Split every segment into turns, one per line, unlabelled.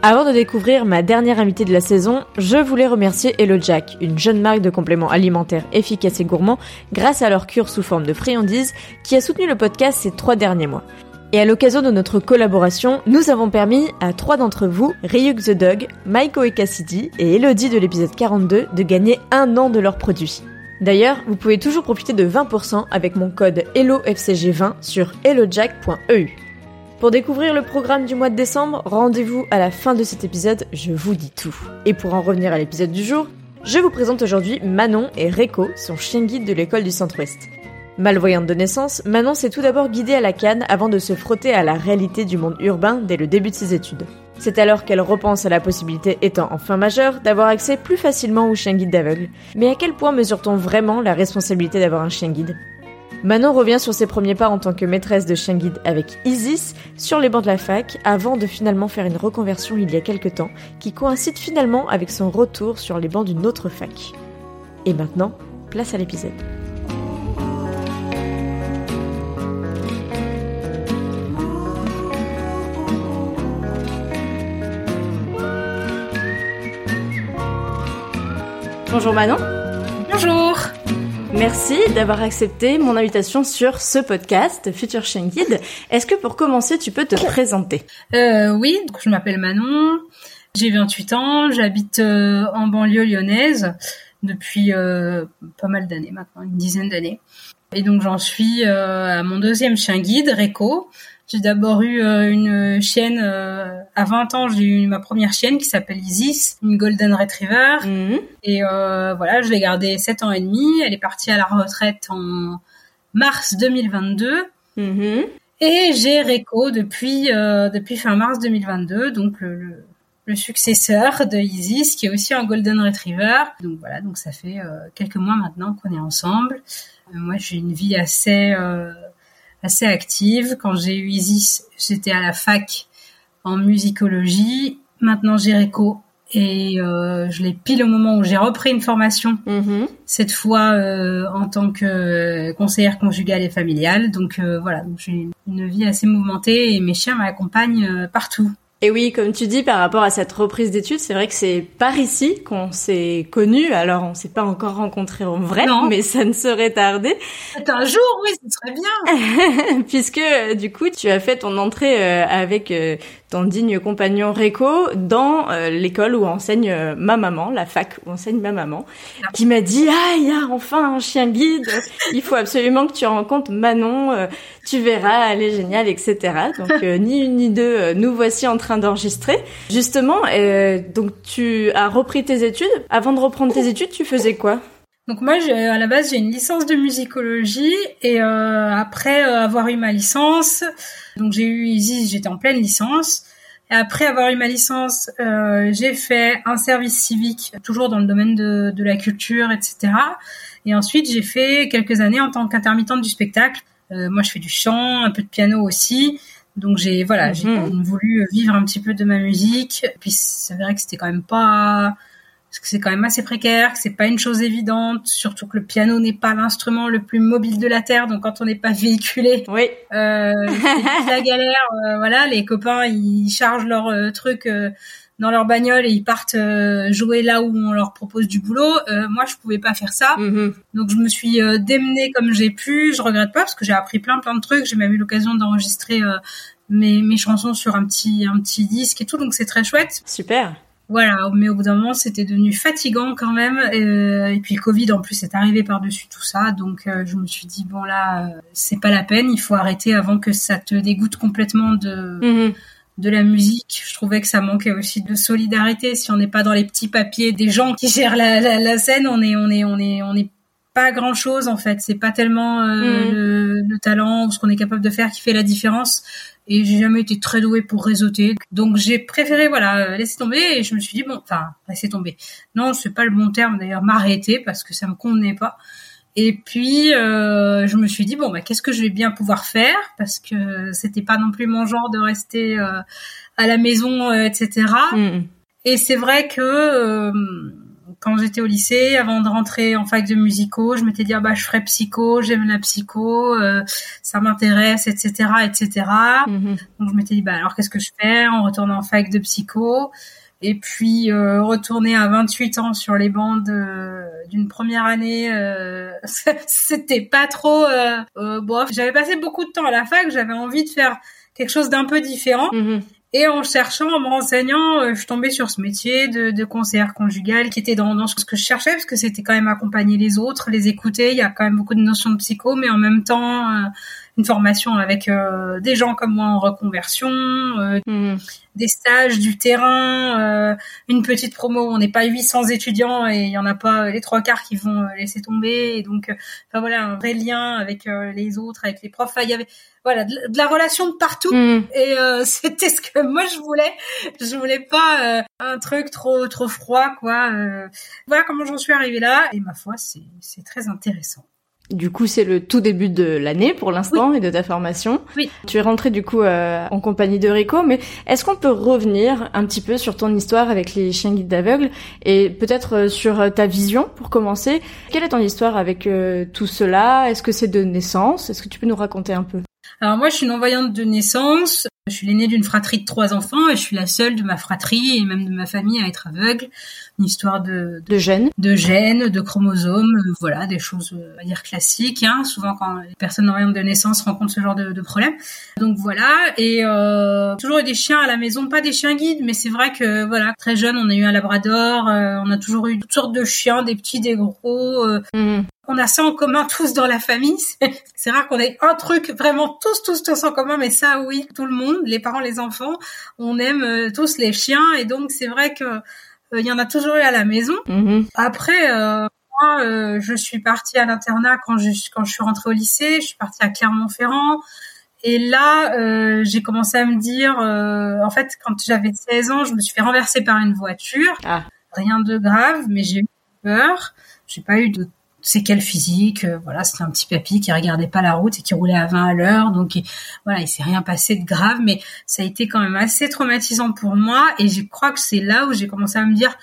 Avant de découvrir ma dernière invitée de la saison, je voulais remercier Hello Jack, une jeune marque de compléments alimentaires efficaces et gourmands grâce à leur cure sous forme de friandises qui a soutenu le podcast ces trois derniers mois. Et à l'occasion de notre collaboration, nous avons permis à trois d'entre vous, Ryuk the Dog, Maiko et Cassidy et Elodie de l'épisode 42, de gagner un an de leurs produits. D'ailleurs, vous pouvez toujours profiter de 20% avec mon code HelloFCG20 sur hellojack.eu. Pour découvrir le programme du mois de décembre, rendez-vous à la fin de cet épisode, je vous dis tout. Et pour en revenir à l'épisode du jour, je vous présente aujourd'hui Manon et Reiko, son chien guide de l'école du Centre-Ouest. Malvoyante de naissance, Manon s'est tout d'abord guidée à la canne avant de se frotter à la réalité du monde urbain dès le début de ses études. C'est alors qu'elle repense à la possibilité, étant enfin majeure, d'avoir accès plus facilement au chien guide d'aveugle. Mais à quel point mesure-t-on vraiment la responsabilité d'avoir un chien guide? Manon revient sur ses premiers pas en tant que maîtresse de chien guide avec Isis sur les bancs de la fac avant de finalement faire une reconversion il y a quelques temps qui coïncide finalement avec son retour sur les bancs d'une autre fac. Et maintenant, place à l'épisode. Bonjour Manon.
Bonjour.
Merci d'avoir accepté mon invitation sur ce podcast Future Chien Guide. Est-ce que pour commencer, tu peux te présenter?
Euh, Oui, je m'appelle Manon, j'ai 28 ans, j'habite euh, en banlieue lyonnaise depuis euh, pas mal d'années maintenant, une dizaine d'années. Et donc j'en suis à mon deuxième chien guide, Reco. J'ai d'abord eu euh, une chienne, euh, à 20 ans, j'ai eu ma première chienne qui s'appelle Isis, une Golden Retriever.
Mhm.
Et euh, voilà, je l'ai gardée 7 ans et demi. Elle est partie à la retraite en mars 2022.
Mhm.
Et j'ai Reco depuis, euh, depuis fin mars 2022, donc le, le, le successeur de Isis, qui est aussi un Golden Retriever. Donc voilà, donc ça fait euh, quelques mois maintenant qu'on est ensemble. Euh, moi, j'ai une vie assez... euh, assez active. Quand j'ai eu Isis, j'étais à la fac en musicologie. Maintenant, j'ai Reco et euh, je l'ai pile au moment où j'ai repris une formation,
Mhm.
cette fois euh, en tant que conseillère conjugale et familiale. Donc euh, voilà, j'ai une, vie assez mouvementée et mes chiens m'accompagnent euh, partout.
Et oui, comme tu dis, par rapport à cette reprise d'études, c'est vrai que c'est par ici qu'on s'est connus. Alors, on s'est pas encore rencontrés en vrai,
Non.
mais ça ne saurait tarder,
Un jour, oui, ce serait bien.
puisque du coup, tu as fait ton entrée euh, avec euh, ton digne compagnon Reco dans euh, l'école où enseigne euh, ma maman, la fac où enseigne ma maman, qui m'a dit ah il y a enfin un chien guide, il faut absolument que tu rencontres Manon, euh, tu verras, elle est géniale, etc. Donc euh, ni une ni deux, nous voici en train d'enregistrer. Justement, euh, donc tu as repris tes études. Avant de reprendre tes études, tu faisais quoi?
Donc moi, à la base, j'ai une licence de musicologie et euh, après euh, avoir eu ma licence, donc j'ai eu Isis, j'étais en pleine licence. Et après avoir eu ma licence, euh, j'ai fait un service civique, toujours dans le domaine de, de la culture, etc. Et ensuite, j'ai fait quelques années en tant qu'intermittente du spectacle. Euh, moi, je fais du chant, un peu de piano aussi. Donc j'ai voilà, j'ai
Mhm.
voulu vivre un petit peu de ma musique. Puis c'est vrai que c'était quand même pas parce que c'est quand même assez précaire, que c'est pas une chose évidente, surtout que le piano n'est pas l'instrument le plus mobile de la terre, donc quand on n'est pas véhiculé,
oui,
euh, c'est la galère. Euh, voilà, les copains ils chargent leur euh, truc euh, dans leur bagnole et ils partent jouer là où on leur propose du boulot. moi, je pouvais pas faire ça,
Mhm.
donc je me suis démenée comme j'ai pu. Je regrette pas parce que j'ai appris plein plein de trucs. J'ai même eu l'occasion d'enregistrer mes, mes chansons sur un petit un petit disque et tout, donc c'est très chouette.
super.
Voilà, mais au bout d'un moment, c'était devenu fatigant quand même. Euh, et puis le Covid, en plus, est arrivé par-dessus tout ça. Donc, euh, je me suis dit, bon là, euh, c'est pas la peine. Il faut arrêter avant que ça te dégoûte complètement de,
Mhm.
de la musique. Je trouvais que ça manquait aussi de solidarité. Si on n'est pas dans les petits papiers des gens qui gèrent la, la, la scène, on est, on est, on est, on est pas grand chose en fait. C'est pas tellement euh,
Mhm.
le, le talent ou ce qu'on est capable de faire qui fait la différence. Et j'ai jamais été très douée pour réseauter. Donc j'ai préféré voilà laisser tomber et je me suis dit bon enfin laisser tomber. Non, c'est pas le bon terme d'ailleurs m'arrêter parce que ça me convenait pas. Et puis euh, je me suis dit bon bah qu'est-ce que je vais bien pouvoir faire? Parce que c'était pas non plus mon genre de rester euh, à la maison euh, etc.
Mhm.
Et c'est vrai que euh, quand j'étais au lycée, avant de rentrer en fac de musico, je m'étais dit ah bah je ferais psycho, j'aime la psycho, euh, ça m'intéresse, etc., etc.
Mhm.
Donc je m'étais dit bah alors qu'est-ce que je fais en retournant en fac de psycho? Et puis euh, retourner à 28 ans sur les bandes euh, d'une première année, euh, c'était pas trop. Euh, euh, bof. J'avais passé beaucoup de temps à la fac, j'avais envie de faire quelque chose d'un peu différent.
Mhm.
Et en cherchant, en me renseignant, euh, je suis tombée sur ce métier de, de conseillère conjugale qui était dans, dans ce que je cherchais, parce que c'était quand même accompagner les autres, les écouter. Il y a quand même beaucoup de notions de psycho, mais en même temps, euh, une formation avec euh, des gens comme moi en reconversion, euh,
Mhm.
des stages, du terrain, euh, une petite promo où on n'est pas 800 étudiants et il y en a pas les trois quarts qui vont laisser tomber. Et donc, enfin voilà, un vrai lien avec les autres, avec les profs. Enfin, il y avait voilà de, de la relation de partout.
Mhm.
Et c'était ce que moi je voulais. Je voulais pas un truc trop trop froid quoi. Voilà comment j'en suis arrivée là. Et ma foi, c'est c'est très intéressant.
Du coup, c'est le tout début de l'année pour l'instant et de ta formation.
Oui.
Tu es rentrée du coup euh, en compagnie de Rico, mais est-ce qu'on peut revenir un petit peu sur ton histoire avec les chiens guides d'aveugles et peut-être euh, sur euh, ta vision pour commencer? Quelle est ton histoire avec euh, tout cela? Est-ce que c'est de naissance? Est-ce que tu peux nous raconter un peu?
Alors moi, je suis une non-voyante de naissance. Je suis l'aînée d'une fratrie de trois enfants et je suis la seule de ma fratrie et même de ma famille à être aveugle. Une histoire de, de,
De gènes
de gènes, de chromosomes, euh, voilà, des choses, euh, on va dire classiques. Hein. Souvent, quand les personnes non-voyantes de naissance rencontrent ce genre de, de problème. Donc voilà. Et euh, toujours eu des chiens à la maison, pas des chiens guides, mais c'est vrai que voilà, très jeune, on a eu un labrador, euh, on a toujours eu toutes sortes de chiens, des petits, des gros. euh,
Mhm.
On a ça en commun tous dans la famille. C'est- rare qu'on ait un truc vraiment tous, tous, tous en commun, mais ça, oui, tout le monde, les parents, les enfants, on aime euh, tous les chiens, et donc c'est vrai que euh, il y en a toujours eu à la maison.
Mhm.
Après, euh, moi, euh, je suis partie à l'internat quand je quand je suis rentrée au lycée. Je suis partie à Clermont-Ferrand. Et là, j'ai commencé à me dire, en fait, quand j'avais 16 ans, je me suis fait renverser par une voiture.
Ah.
Rien de grave, mais j'ai eu peur. J'ai pas eu de séquelles physiques. Euh, voilà, c'était un petit papy qui regardait pas la route et qui roulait à 20 à l'heure. Donc il- voilà, il s'est rien passé de grave, mais ça a été quand même assez traumatisant pour moi. Et je crois que c'est là où j'ai commencé à me dire,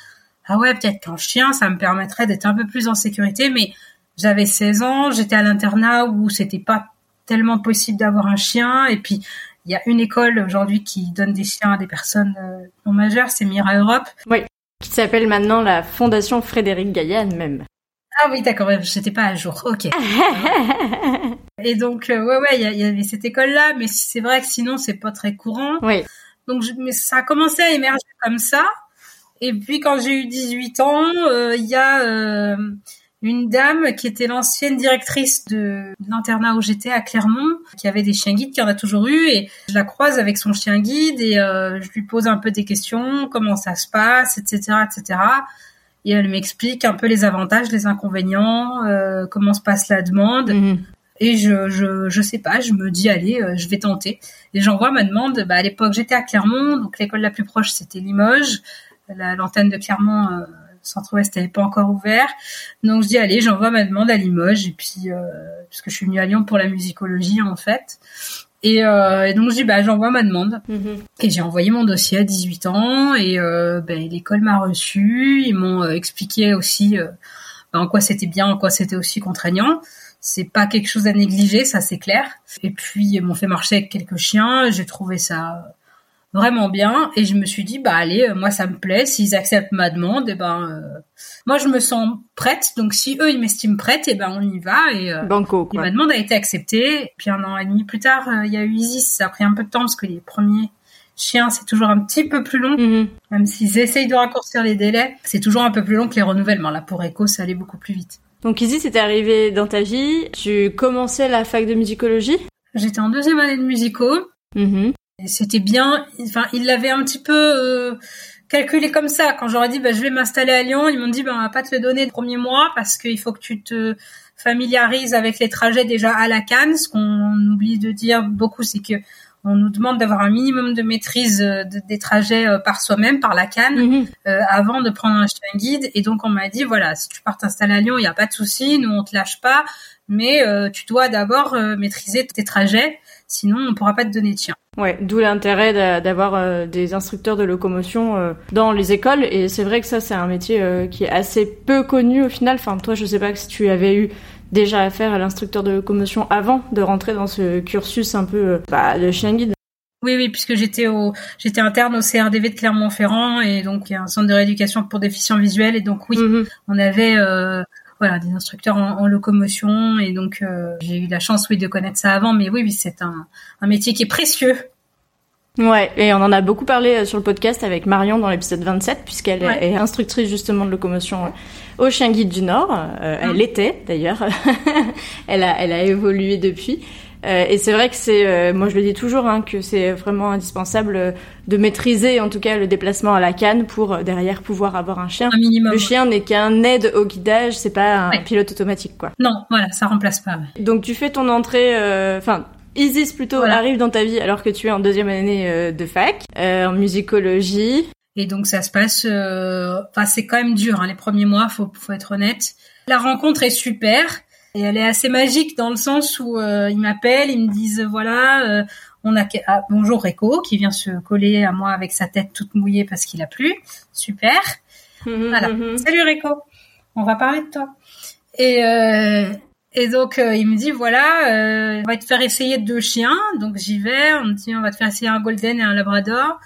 ah ouais, peut-être qu'un chien, ça me permettrait d'être un peu plus en sécurité. Mais j'avais 16 ans, j'étais à l'internat où c'était pas tellement possible d'avoir un chien. Et puis il y a une école aujourd'hui qui donne des chiens à des personnes euh, non majeures, c'est Mira Europe.
Qui s'appelle maintenant la Fondation Frédéric Gaillan même.
Ah oui, d'accord, j'étais pas à jour. Ok. Et donc, euh, ouais, ouais, il y, avait cette école-là, mais c'est vrai que sinon, c'est pas très courant.
oui.
Donc, je- mais ça a commencé à émerger comme ça. Et puis, quand j'ai eu 18 ans, euh, il y a euh, une dame qui était l'ancienne directrice de l'internat où j'étais à Clermont, qui avait des chiens guides, qui en a toujours eu, et je la croise avec son chien guide et je lui pose un peu des questions, comment ça se passe, etc., etc. Et elle m'explique un peu les avantages, les inconvénients, euh, comment se passe la demande.
Mhm.
Et je, je, je sais pas, je me dis, allez, euh, je vais tenter. Et j'envoie ma demande. Bah, à l'époque, j'étais à Clermont, donc l'école la plus proche, c'était Limoges. La- L'antenne de Clermont, euh, Centre-Ouest, n'avait pas encore ouvert. Donc je dis, allez, j'envoie ma demande à Limoges. Et puis, euh, puisque je suis venue à Lyon pour la musicologie, en fait. Et, euh, et donc je dis bah j'envoie ma demande. Mhm. Et j'ai envoyé mon dossier à 18 ans et euh, ben, l'école m'a reçu. Ils m'ont euh, expliqué aussi euh, ben, en quoi c'était bien, en quoi c'était aussi contraignant. C'est pas quelque chose à négliger, ça c'est clair. Et puis ils m'ont fait marcher avec quelques chiens. J'ai trouvé ça vraiment bien. Et je me suis dit bah allez euh, moi ça me plaît. S'ils acceptent ma demande et eh ben euh, moi je me sens prête. Donc si eux ils m'estiment prête et eh ben on y va. Et,
euh, Banco,
ma demande a été acceptée. Puis un an et demi plus tard il y a eu Isis. Ça a pris un peu de temps parce que les premiers chiens c'est toujours un petit peu plus long. Mm-hmm. même s'ils essayent de raccourcir les délais c'est toujours un peu plus long que les renouvellements. Là pour Echo ça allait beaucoup plus vite.
Donc Isis c'était arrivé dans ta vie. Tu commençais la fac de musicologie?
J'étais en deuxième année de musico. Mm-hmm. C'était bien. Enfin, ils l'avaient un petit peu euh, calculé comme ça. Quand j'aurais dit, bah, je vais m'installer à Lyon, ils m'ont dit, bah, on va pas te le donner le premier mois parce qu'il faut que tu te familiarises avec les trajets déjà à la canne. Ce qu'on oublie de dire beaucoup, c'est que on nous demande d'avoir un minimum de maîtrise euh, des trajets euh, par soi-même, par la canne, mhm. avant de prendre un chien guide. Et donc on m'a dit voilà, si tu pars t'installer à Lyon, il n'y a pas de souci, nous on te lâche pas, mais tu dois d'abord maîtriser tes trajets, sinon on pourra pas te donner de chien.
Ouais, d'où l'intérêt d'avoir euh, des instructeurs de locomotion euh, dans les écoles. Et c'est vrai que ça, c'est un métier euh, qui est assez peu connu au final. Enfin, toi, je sais pas si tu avais eu déjà affaire à l'instructeur de locomotion avant de rentrer dans ce cursus un peu bah, de chien guide.
Oui, oui, puisque j'étais au, j'étais interne au CRDV de Clermont-Ferrand et donc il y a un centre de rééducation pour déficients visuels et donc oui, mm-hmm. on avait voilà des instructeurs en, locomotion et donc euh, j'ai eu la chance oui de connaître ça avant mais oui oui c'est un, un métier qui est précieux
Ouais, et on en a beaucoup parlé euh, sur le podcast avec Marion dans l'épisode 27, puisqu'elle est instructrice justement de locomotion euh, au Chien Guide du Nord. Elle mm. l'était d'ailleurs. elle, a, elle a évolué depuis. Euh, et c'est vrai que c'est, euh, moi je le dis toujours, hein, que c'est vraiment indispensable euh, de maîtriser en tout cas le déplacement à la canne pour derrière pouvoir avoir un chien.
Un minimum.
Le chien n'est qu'un aide au guidage, c'est pas un pilote automatique quoi.
Non, voilà, ça remplace pas.
Donc tu fais ton entrée, enfin Isis plutôt arrive dans ta vie alors que tu es en deuxième année de fac en musicologie.
Et donc ça se passe, enfin c'est quand même dur hein, les premiers mois, faut faut être honnête. La rencontre est super. Et elle est assez magique dans le sens où euh, ils m'appellent, ils me disent voilà, euh, on a ah, bonjour Rico qui vient se coller à moi avec sa tête toute mouillée parce qu'il a plu. Super. Mhm, voilà. Mhm. Salut Rico. On va parler de toi. Et euh, et donc il me dit voilà, on va te faire essayer deux chiens. Donc j'y vais. On me dit on va te faire essayer un golden et un labrador.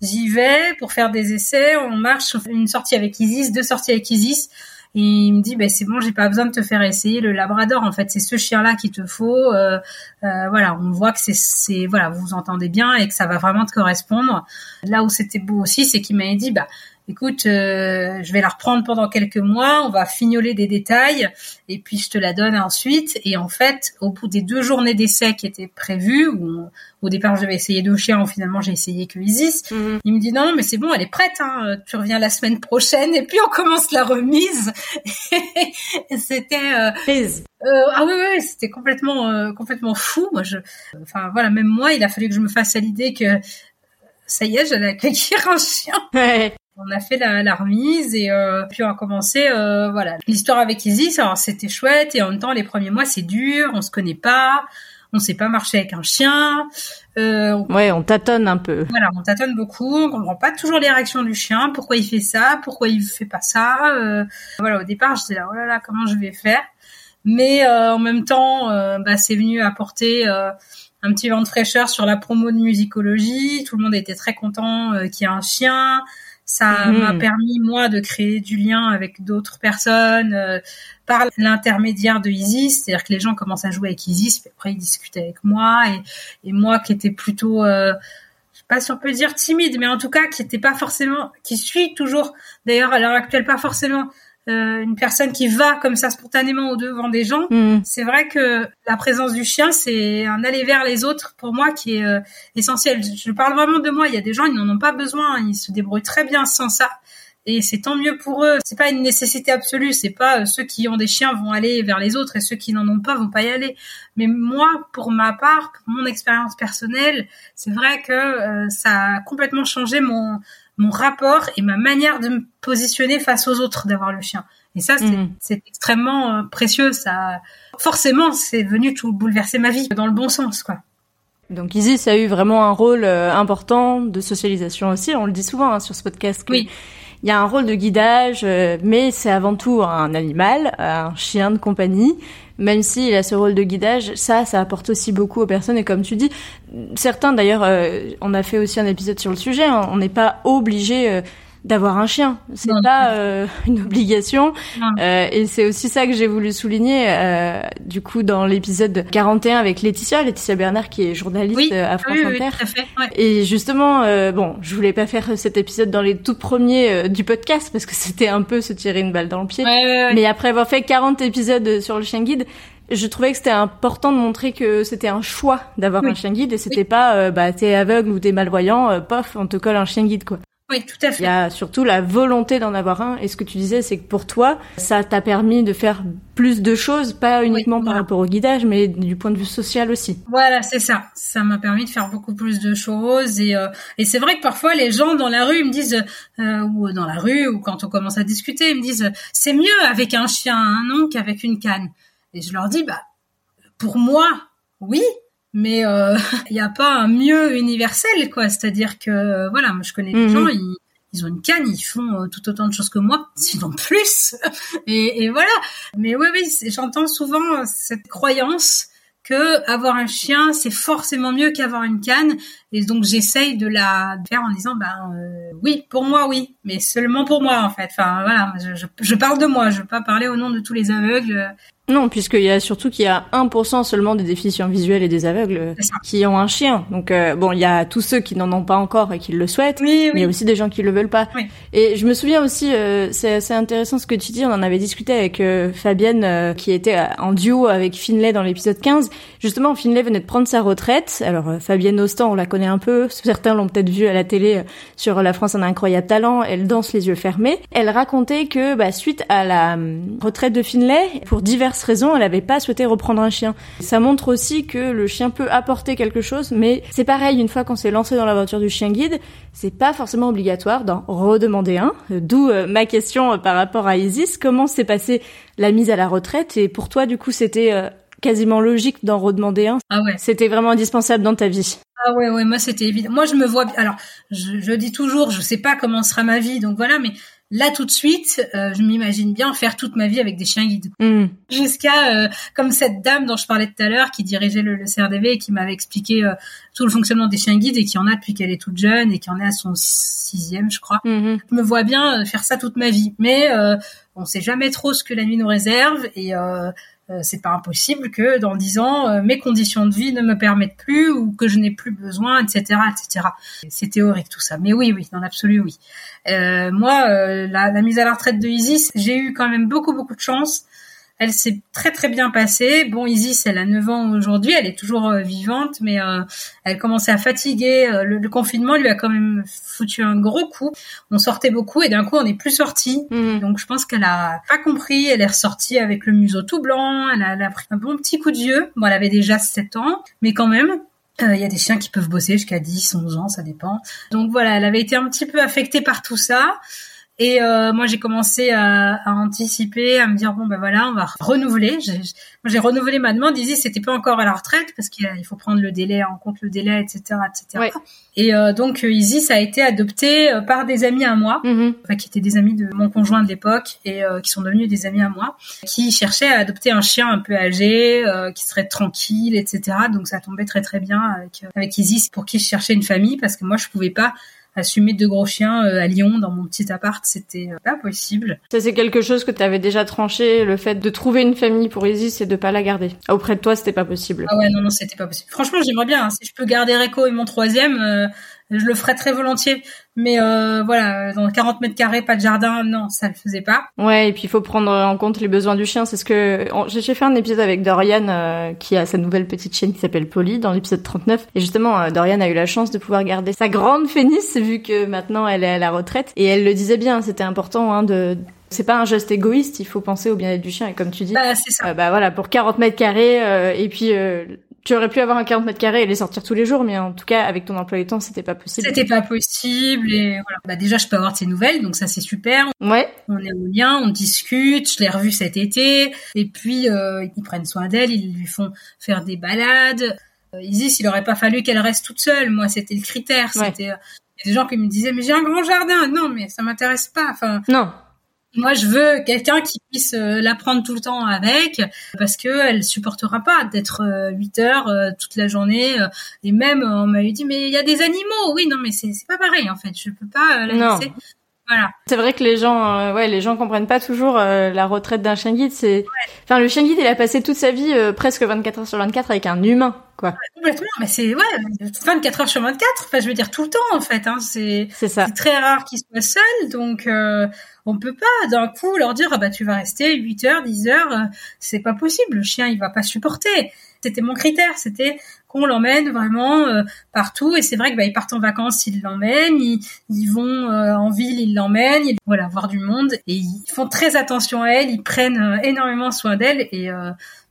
J'y vais pour faire des essais. On marche, on fait une sortie avec Isis, deux sorties avec Isis et il me dit ben c'est bon j'ai pas besoin de te faire essayer le labrador. En fait c'est ce chien là qu'il te faut. Euh, euh, voilà on voit que c'est c'est voilà vous vous entendez bien et que ça va vraiment te correspondre. Là où c'était beau aussi c'est qu'il m'a dit bah écoute, euh, je vais la reprendre pendant quelques mois, on va fignoler des détails et puis je te la donne ensuite. Et en fait, au bout des deux journées d'essai qui étaient prévues, où au départ je devais essayer deux chiens, finalement j'ai essayé que Isis, mhm. il me dit non, mais c'est bon, elle est prête, hein, tu reviens la semaine prochaine et puis on commence la remise. c'était euh, euh, ah oui, oui, c'était complètement euh, complètement fou. Moi, je, enfin voilà, même moi, il a fallu que je me fasse à l'idée que ça y est, j'allais accueillir un chien.
Ouais.
On a fait la, remise et euh, puis on a commencé euh, voilà l'histoire avec Isis. Alors c'était chouette et en même temps les premiers mois c'est dur, on se connaît pas, on sait pas marcher avec un chien.
Euh, ouais, on tâtonne un peu.
Voilà, on tâtonne beaucoup, on comprend pas toujours les réactions du chien, pourquoi il fait ça, pourquoi il fait pas ça. Euh, voilà, au départ j'étais là, oh là là, comment je vais faire? Mais en même temps, bah, c'est venu apporter un petit vent de fraîcheur sur la promo de musicologie. Tout le monde était très content qu'il y ait un chien. Ça mhm. m'a permis moi de créer du lien avec d'autres personnes euh, par l'intermédiaire de Isis, c'est-à-dire que les gens commencent à jouer avec Isis, puis après ils discutent avec moi et, et moi qui étais plutôt euh, je sais pas si on peut dire timide, mais en tout cas qui était pas forcément, qui suis toujours, d'ailleurs à l'heure actuelle pas forcément euh, une personne qui va comme ça spontanément au devant des gens, mm. c'est vrai que la présence du chien, c'est un aller vers les autres pour moi qui est euh, essentiel. Je parle vraiment de moi. Il y a des gens, ils n'en ont pas besoin, ils se débrouillent très bien sans ça. Et c'est tant mieux pour eux. C'est pas une nécessité absolue. C'est pas euh, ceux qui ont des chiens vont aller vers les autres et ceux qui n'en ont pas vont pas y aller. Mais moi, pour ma part, pour mon expérience personnelle, c'est vrai que ça a complètement changé mon mon rapport et ma manière de me positionner face aux autres d'avoir le chien. Et ça, c'est mhm. extrêmement euh, précieux. Ça, forcément, c'est venu tout bouleverser ma vie dans le bon sens, quoi.
Donc Isis a eu vraiment un rôle important de socialisation aussi. On le dit souvent hein, sur ce podcast.
oui.
Il y a un rôle de guidage, mais c'est avant tout un animal, un chien de compagnie même s'il a ce rôle de guidage, ça, ça apporte aussi beaucoup aux personnes. Et comme tu dis, certains d'ailleurs, euh, on a fait aussi un épisode sur le sujet, on n'est pas obligé euh, d'avoir un chien. C'est pas euh, une obligation. Euh, et c'est aussi ça que j'ai voulu souligner, euh, du coup, dans l'épisode 41 avec Laetitia, Laetitia Bernard, qui est journaliste à France
Inter.
Et justement, bon, je voulais pas faire cet épisode dans les tout premiers du podcast parce que c'était un peu se tirer une balle dans le pied. Mais après avoir fait 40 épisodes sur le chien guide, je trouvais que c'était important de montrer que c'était un choix d'avoir un chien guide et c'était pas bah t'es aveugle ou t'es malvoyant, pof, on te colle un chien guide quoi.
Oui, tout à fait.
Il y a surtout la volonté d'en avoir un. Et ce que tu disais, c'est que pour toi, ça t'a permis de faire plus de choses, pas uniquement par rapport au guidage, mais du point de vue social aussi.
Voilà, c'est ça. Ça m'a permis de faire beaucoup plus de choses. Et, euh, et c'est vrai que parfois, les gens dans la rue me disent, euh, ou dans la rue, ou quand on commence à discuter, ils me disent, c'est mieux avec un chien, un nom qu'avec une canne. Et je leur dis, bah, pour moi, oui, mais euh, il n'y a pas un mieux universel quoi. C'est-à-dire que voilà moi je connais des mhm. gens ils, ils ont une canne ils font euh, tout autant de choses que moi sinon plus. Et, et voilà. Mais oui oui j'entends souvent cette croyance que avoir un chien c'est forcément mieux qu'avoir une canne et donc j'essaye de la faire en disant ben euh, oui pour moi oui mais seulement pour moi en fait enfin voilà je, je, je parle de moi je veux pas parler au nom de tous les aveugles
non, puisqu'il y a surtout qu'il y a 1% seulement des déficients visuels et des aveugles qui ont un chien. Donc euh, bon, il y a tous ceux qui n'en ont pas encore et qui le souhaitent, mais il y a aussi des gens qui le veulent pas. Et je me souviens aussi, euh, c'est assez intéressant ce que tu dis, on en avait discuté avec euh, Fabienne qui était en duo avec Finlay dans l'épisode 15. Justement, Finlay venait de prendre sa retraite. Alors Fabienne Ostan, on la connaît un peu, certains l'ont peut-être vue à la télé sur La France a un incroyable talent, elle danse les yeux fermés. Elle racontait que bah, suite à la retraite de Finlay, pour diverses raison, elle n'avait pas souhaité reprendre un chien. Ça montre aussi que le chien peut apporter quelque chose, mais c'est pareil, une fois qu'on s'est lancé dans l'aventure du chien guide, c'est pas forcément obligatoire d'en redemander un. D'où euh, ma question euh, par rapport à Isis, comment s'est passée la mise à la retraite? Et pour toi, du coup, c'était euh, quasiment logique d'en redemander un.
Ah ouais.
C'était vraiment indispensable dans ta vie.
Ah ouais, ouais, moi c'était évident. Moi je me vois. Alors, je, je dis toujours, je sais pas comment sera ma vie, donc voilà, mais là tout de suite, euh, je m'imagine bien faire toute ma vie avec des chiens guides.
Hmm.
Jusqu'à euh, comme cette dame dont je parlais tout à l'heure qui dirigeait le, CRDV et qui m'avait expliqué euh, tout le fonctionnement des chiens guides et qui en a depuis qu'elle est toute jeune et qui en est à son sixième, je crois.
Hmm.
Je me vois bien faire ça toute ma vie. Mais on sait jamais trop ce que la vie nous réserve et euh, c'est pas impossible que dans dix ans euh, mes conditions de vie ne me permettent plus ou que je n'ai plus besoin, etc., etc. C'est théorique tout ça, mais oui, oui, dans l'absolu, oui. Euh, moi, la, la, mise à la retraite de Isis, j'ai eu quand même beaucoup, beaucoup de chance elle s'est très très bien passée. Bon, Isis, elle a 9 ans aujourd'hui, elle est toujours euh, vivante, mais euh, elle commençait à fatiguer. Euh, le, confinement lui a quand même foutu un gros coup. On sortait beaucoup et d'un coup, on n'est plus sorti.
Mhm.
Donc, je pense qu'elle a pas compris. Elle est ressortie avec le museau tout blanc. Elle a, elle a pris un bon petit coup de vieux. Bon, elle avait déjà 7 ans, mais quand même. Il y a des chiens qui peuvent bosser jusqu'à 10, 11 ans, ça dépend. Donc voilà, elle avait été un petit peu affectée par tout ça. Et euh, moi, j'ai commencé à, à, anticiper, à me dire bon ben voilà, on va renouveler. J'ai, moi, j'ai renouvelé ma demande. Ils disaient c'était pas encore à la retraite parce qu'il faut prendre le délai en compte le délai, etc., etc. Et euh, donc Isis a été adopté euh, par des amis à moi,
mm-hmm.
enfin, qui étaient des amis de mon conjoint de l'époque et euh, qui sont devenus des amis à moi, qui cherchaient à adopter un chien un peu âgé, euh, qui serait tranquille, etc. Donc ça tombait très très bien avec avec Isis pour qui je cherchais une famille parce que moi je pouvais pas assumer deux gros chiens euh, à Lyon dans mon petit appart, c'était euh, pas possible.
Ça c'est quelque chose que tu avais déjà tranché, le fait de trouver une famille pour Isis et de pas la garder. Auprès de toi, c'était pas possible.
Ah ouais, non, non, c'était pas possible. Franchement, j'aimerais bien. Hein. si je peux garder Reco et mon troisième, euh, je le ferais très volontiers. Mais euh, voilà, dans 40 mètres carrés, pas de jardin, non, ça le faisait pas.
Ouais, et puis il faut prendre en compte les besoins du chien. C'est ce que j'ai fait un épisode avec Dorian euh, qui a sa nouvelle petite chienne qui s'appelle Polly dans l'épisode 39. Et justement, euh, Dorian a eu la chance de pouvoir garder sa grande Phénix vu que maintenant elle est à la retraite. Et elle le disait bien, c'était important hein, de c'est pas un geste égoïste, il faut penser au bien-être du chien. Et comme tu dis,
bah, ça.
Euh, bah voilà, pour 40 mètres carrés, euh, et puis euh, tu aurais pu avoir un 40 mètres carrés et les sortir tous les jours, mais en tout cas, avec ton emploi du temps, c'était pas possible.
C'était pas possible, et voilà. Bah, déjà, je peux avoir ces nouvelles, donc ça, c'est super.
Ouais.
On est au lien, on discute, je l'ai revu cet été, et puis, ils prennent soin d'elle, ils lui font faire des balades. Isis, il aurait pas fallu qu'elle reste toute seule. Moi, c'était le critère. C'était il y a des gens qui me disaient mais j'ai un grand jardin. Non, mais ça m'intéresse pas. Enfin,
non.
Moi, je veux quelqu'un qui puisse euh, la prendre tout le temps avec, parce que elle supportera pas d'être 8 euh, heures euh, toute la journée. et même, on m'avait dit, mais il y a des animaux. Oui, non, mais c'est pas pareil en fait. Je peux pas la laisser. Voilà.
C'est vrai que les gens, ouais, les gens comprennent pas toujours la retraite d'un chien guide. C'est, enfin, le chien guide, il a passé toute sa vie presque 24 heures sur 24 avec un humain, quoi.
complètement, mais c'est ouais, 24 heures sur 24. Enfin, je veux dire tout le temps en fait. Hein, c'est, c'est ça. C'est très rare qu'il soit seul, donc on peut pas d'un coup leur dire ah bah tu vas rester 8 heures, 10 heures, euh, c'est pas possible, le chien il va pas supporter. C'était mon critère, c'était qu'on l'emmène vraiment euh, partout. Et c'est vrai que bah, ils partent en vacances, ils l'emmènent, ils, vont euh, en ville, ils l'emmènent, ils voilà voir du monde. Et ils font très attention à elle, ils prennent énormément soin d'elle. Et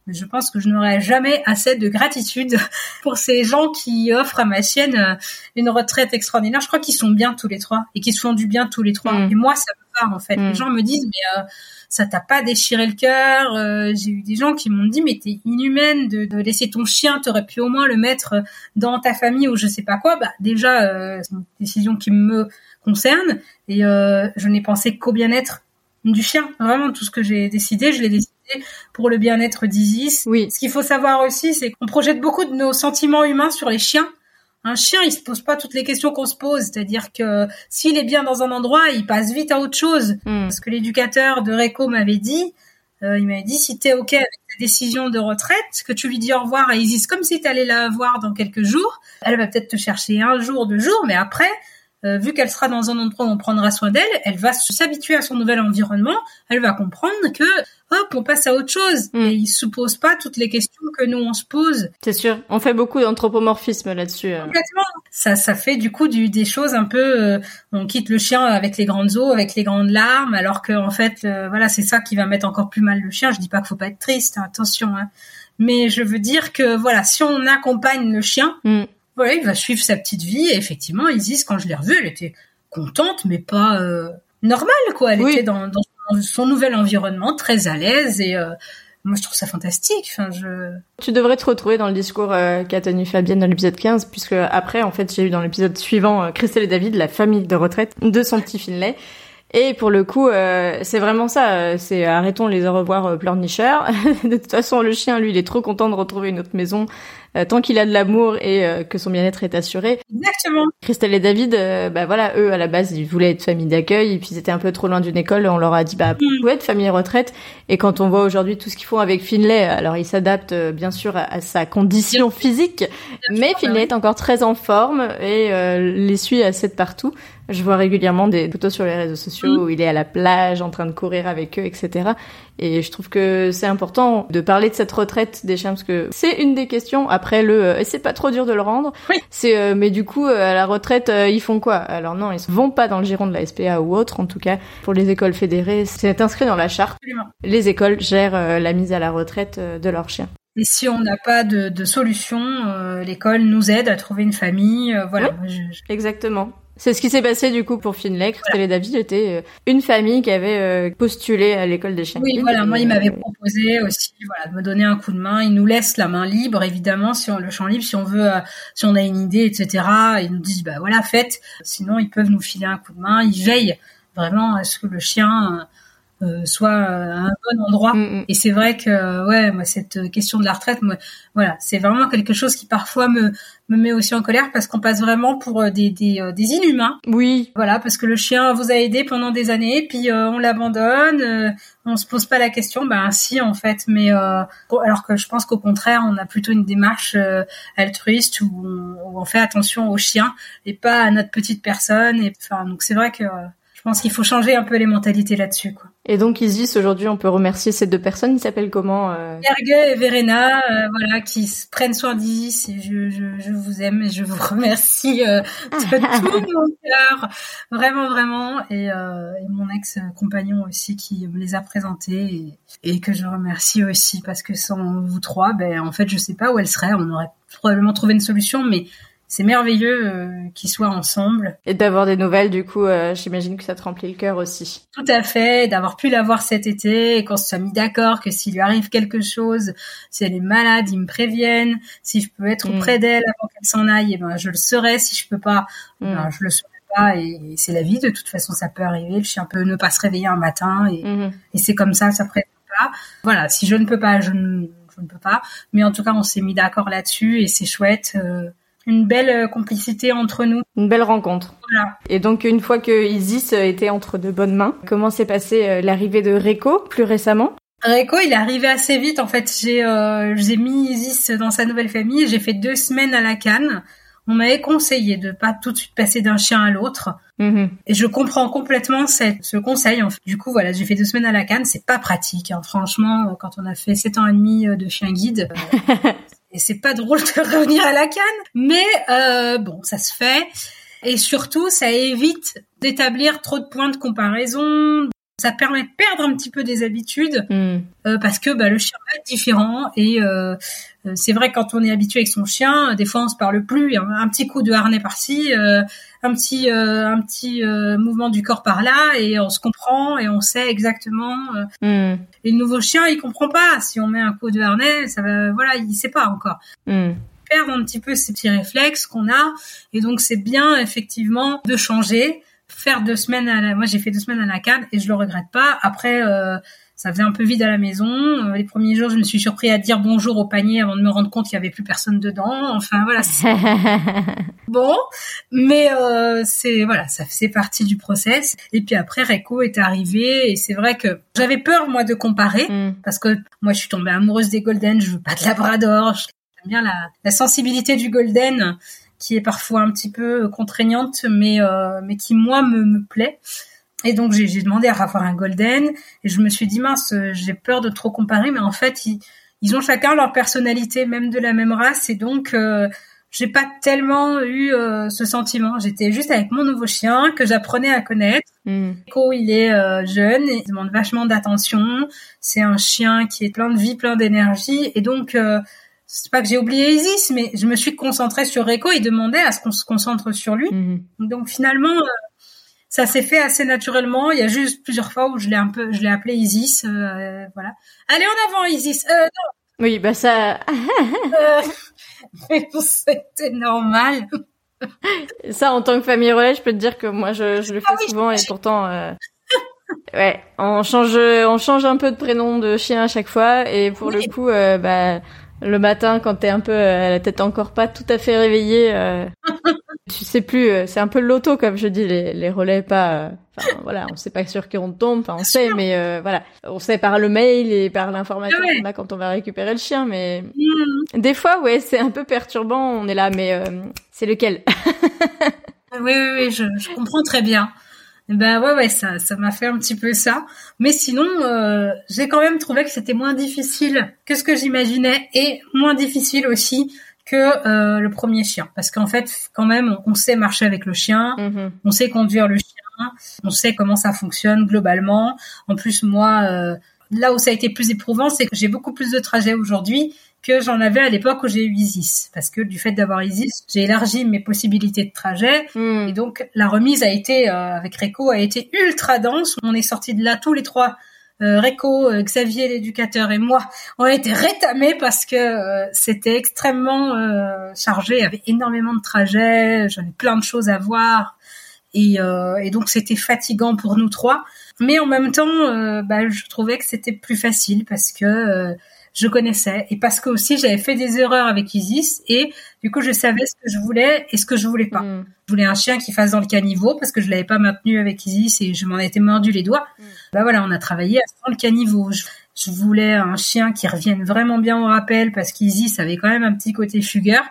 je pense que je n'aurai jamais assez de gratitude pour ces gens qui offrent à ma chienne une retraite extraordinaire. Je crois qu'ils sont bien tous les trois et qu'ils se font du bien tous les trois. Mm. Et moi, ça en fait. Les mm. gens me disent mais euh, ça t'a pas déchiré le cœur. Euh, j'ai eu des gens qui m'ont dit mais t'es inhumaine de, de, laisser ton chien, t'aurais pu au moins le mettre dans ta famille ou je sais pas quoi. Bah déjà euh, c'est une décision qui me concerne et je n'ai pensé qu'au bien-être du chien. Vraiment tout ce que j'ai décidé, je l'ai décidé pour le bien-être d'Isis.
Oui.
Ce qu'il faut savoir aussi, c'est qu'on projette beaucoup de nos sentiments humains sur les chiens. Un chien, il se pose pas toutes les questions qu'on se pose, c'est-à-dire que s'il est bien dans un endroit, il passe vite à autre chose. Hmm. Ce que l'éducateur de Réco m'avait dit, euh, il m'avait dit si t'es ok avec ta décision de retraite, que tu lui dis au revoir à Isis comme si t'allais la voir dans quelques jours, elle va peut-être te chercher un jour, deux jours, mais après, euh, vu qu'elle sera dans un endroit où on prendra soin d'elle, elle va s'habituer à son nouvel environnement, elle va comprendre que hop, on passe à autre chose. Mm. Et ils se posent pas toutes les questions que nous on se pose.
C'est sûr. On fait beaucoup d'anthropomorphisme là-dessus.
Euh. Complètement. Ça, ça fait du coup du, des choses un peu. Euh, on quitte le chien avec les grandes os, avec les grandes larmes, alors que en fait, euh, voilà, c'est ça qui va mettre encore plus mal le chien. Je dis pas qu'il faut pas être triste, hein, attention. Hein. Mais je veux dire que voilà, si on accompagne le chien, mm. voilà, il va suivre sa petite vie. Et effectivement, Isis, quand je l'ai revue, elle était contente, mais pas normale, quoi. Elle était dans, dans son nouvel environnement, très à l'aise et euh, moi je trouve ça fantastique. Je...
Tu devrais te retrouver dans le discours euh, qu'a tenu Fabienne dans l'épisode 15, puisque après, en fait, j'ai eu dans l'épisode suivant euh, Christelle et David, la famille de retraite de son petit Finlay. Et pour le coup, c'est vraiment ça. C'est arrêtons les au revoir pleurnicheurs. de toute façon, le chien, lui, il est trop content de retrouver une autre maison. Euh, tant qu'il a de l'amour et euh, que son bien-être est assuré.
Exactement.
Christelle et David, euh, bah voilà, eux à la base ils voulaient être famille d'accueil et puis ils étaient un peu trop loin d'une école. On leur a dit bah vous pouvez être famille retraite. Et quand on voit aujourd'hui tout ce qu'ils font avec Finlay, alors ils s'adaptent bien sûr à, sa condition physique, mais Finlay est encore très en forme et les suit à 7 partout. Je vois régulièrement des photos sur les réseaux sociaux mm. où il est à la plage en train de courir avec eux, etc. Et je trouve que c'est important de parler de cette retraite des chiens parce que c'est une des questions. Après le, euh, c'est pas trop dur de le rendre.
Oui.
C'est, euh, mais du coup, euh, à la retraite, ils font quoi? Alors non, ils vont pas dans le giron de la SPA ou autre. En tout cas, pour les écoles fédérées, c'est inscrit dans la charte. Les écoles gèrent la mise à la retraite de leurs chiens.
Et si on n'a pas de, de solution, l'école nous aide à trouver une famille. voilà.
Exactement. C'est ce qui s'est passé du coup pour Finlay. Christelle et David étaient euh, une famille qui avait euh, postulé à l'école des chiens.
Oui, voilà. Moi, il m'avait proposé aussi, voilà, de me donner un coup de main. Il nous laisse la main libre, évidemment, si on le champ libre, si on veut, euh, si on a une idée, etc. Ils nous disent, bah voilà, faites. Sinon, ils peuvent nous filer un coup de main. Ils veillent vraiment à ce que le chien euh, soit à un bon endroit. Mm, mm. Et c'est vrai que ouais, moi cette question de la retraite, moi, voilà, c'est vraiment quelque chose qui parfois me me met aussi en colère parce qu'on passe vraiment pour euh, des des, euh, des inhumains.
Oui.
Voilà, parce que le chien vous a aidé pendant des années, puis on l'abandonne, on se pose pas la question. Ben si en fait, mais alors que je pense qu'au contraire, on a plutôt une démarche altruiste où on, où on, fait attention aux chiens et pas à notre petite personne. Et enfin, donc c'est vrai que pense qu'il faut changer un peu les mentalités là-dessus, quoi.
Et donc Isis, aujourd'hui, on peut remercier ces deux personnes. Ils s'appellent comment euh...
et Verena, euh, voilà, qui prennent soin d'Isis. Et je, je, je, vous aime et je vous remercie euh, de tout mon cœur, vraiment, vraiment. Et, euh, et mon ex-compagnon aussi qui me les a présentés et, et, que je remercie aussi parce que sans vous trois, ben en fait, je sais pas où elle serait. On aurait probablement trouvé une solution, mais c'est merveilleux euh, qu'ils soient ensemble.
Et d'avoir des nouvelles, du coup, euh, j'imagine que ça te remplit le cœur aussi.
Tout à fait, d'avoir pu la voir cet été et qu'on se soit mis d'accord que s'il lui arrive quelque chose, si elle est malade, ils me préviennent. Si je peux être auprès mm. d'elle avant qu'elle s'en aille, eh ben je le serai. Si je peux pas, eh ben, mm. je le serai pas. Et, c'est la vie. De toute façon, ça peut arriver. Le chien peut ne pas se réveiller un matin et, et c'est comme ça, ça prévient pas. Voilà, si je ne peux pas, je ne, je ne peux pas. Mais en tout cas, on s'est mis d'accord là-dessus et c'est chouette. Euh, une belle euh, complicité entre nous.
Une belle rencontre. Voilà. Et donc une fois que Isis euh, était entre de bonnes mains, comment s'est passée euh, l'arrivée de Reiko plus récemment?
Reiko, il est arrivé assez vite. En fait, j'ai j'ai mis Isis dans sa nouvelle famille. J'ai fait deux semaines à la canne. On m'avait conseillé de pas tout de suite passer d'un chien à l'autre. Mm-hmm. Et je comprends complètement cette, ce conseil. En fait. Du coup, voilà, j'ai fait deux semaines à la canne. C'est pas pratique, hein. franchement. Quand on a fait sept ans et demi de chien guide, et c'est pas drôle de revenir à la canne, mais euh, bon, ça se fait. Et surtout, ça évite d'établir trop de points de comparaison. Ça permet de perdre un petit peu des habitudes hmm. euh, parce que bah, le chien va être différent et euh, euh, c'est vrai quand on est habitué avec son chien, des fois on se parle plus, un, petit coup de harnais par-ci, euh, un petit euh, un petit mouvement du corps par là et on se comprend et on sait exactement. Mm. Et le nouveau chien, il comprend pas. Si on met un coup de harnais, ça va, voilà, il sait pas encore. Mm. Perdre un petit peu ces petits réflexes qu'on a et donc c'est bien effectivement de changer. Faire deux semaines à la, moi j'ai fait deux semaines à la canne et je le regrette pas. Après ça faisait un peu vide à la maison. Euh, les premiers jours, je me suis surpris à dire bonjour au panier avant de me rendre compte qu'il y avait plus personne dedans. Enfin voilà. bon, mais euh, c'est voilà, ça faisait partie du process. Et puis après, Reiko est arrivé et c'est vrai que j'avais peur moi de comparer mm. parce que moi je suis tombée amoureuse des Golden. Je veux pas de Labrador. J'aime bien la, la sensibilité du Golden qui est parfois un petit peu contraignante, mais euh, mais qui moi me, me plaît. Et donc j'ai demandé à avoir un golden et je me suis dit mince, j'ai peur de trop comparer, mais en fait ils, ils ont chacun leur personnalité, même de la même race, et donc euh, j'ai pas tellement eu euh, ce sentiment. J'étais juste avec mon nouveau chien que j'apprenais à connaître. Mm. il est euh, jeune, il demande vachement d'attention. C'est un chien qui est plein de vie, plein d'énergie, et donc euh, c'est pas que j'ai oublié Isis, mais je me suis concentrée sur Rico et demandais à ce qu'on se concentre sur lui. Mm. Donc finalement, ça s'est fait assez naturellement. Il y a juste plusieurs fois où je l'ai un peu, je l'ai appelé Isis, euh, voilà. Allez en avant Isis. Euh, non.
Oui, bah ça.
euh, mais c'était normal.
ça, en tant que famille relais, je peux te dire que moi, je, je le fais ah souvent et pourtant. Euh... Ouais, on change, on change un peu de prénom de chien à chaque fois et pour le coup, euh, bah, le matin quand t'es un peu euh, la tête encore pas tout à fait réveillée, euh, tu sais plus, euh, c'est un peu l'auto comme je dis, les, les relais pas, euh, enfin voilà, on sait pas sur qui on tombe, enfin on sait, mais euh, voilà, on sait par le mail et par l'information qu'on a quand on va récupérer le chien, mais mm. des fois ouais c'est un peu perturbant, on est là, mais c'est lequel?
Oui oui oui, je, je, comprends très bien. Ben ouais ouais ça ça m'a fait un petit peu ça, mais sinon j'ai quand même trouvé que c'était moins difficile que ce que j'imaginais et moins difficile aussi que euh, le premier chien. Parce qu'en fait, quand même, on, sait marcher avec le chien, mhm. on sait conduire le chien, on sait comment ça fonctionne globalement. En plus, moi, euh, là où ça a été plus éprouvant, c'est que j'ai beaucoup plus de trajets aujourd'hui que j'en avais à l'époque où j'ai eu Isis. Parce que du fait d'avoir Isis, j'ai élargi mes possibilités de trajet. Mhm. Et donc, la remise a été, euh, avec Reco, a été ultra dense. On est sortis de là tous les trois euh, Réco, euh, Xavier l'éducateur et moi, on a été rétamés parce que euh, c'était extrêmement chargé, il y avait énormément de trajets, j'avais plein de choses à voir et, et donc c'était fatigant pour nous trois. Mais en même temps, bah, je trouvais que c'était plus facile parce que je connaissais et parce que aussi j'avais fait des erreurs avec Isis et du coup je savais ce que je voulais et ce que je voulais pas. Mm. Je voulais un chien qui fasse dans le caniveau parce que je l'avais pas maintenu avec Isis et je m'en étais mordu les doigts. Mm. Bah voilà, on a travaillé dans le caniveau. Je, voulais un chien qui revienne vraiment bien au rappel parce qu'Isis avait quand même un petit côté fugueur.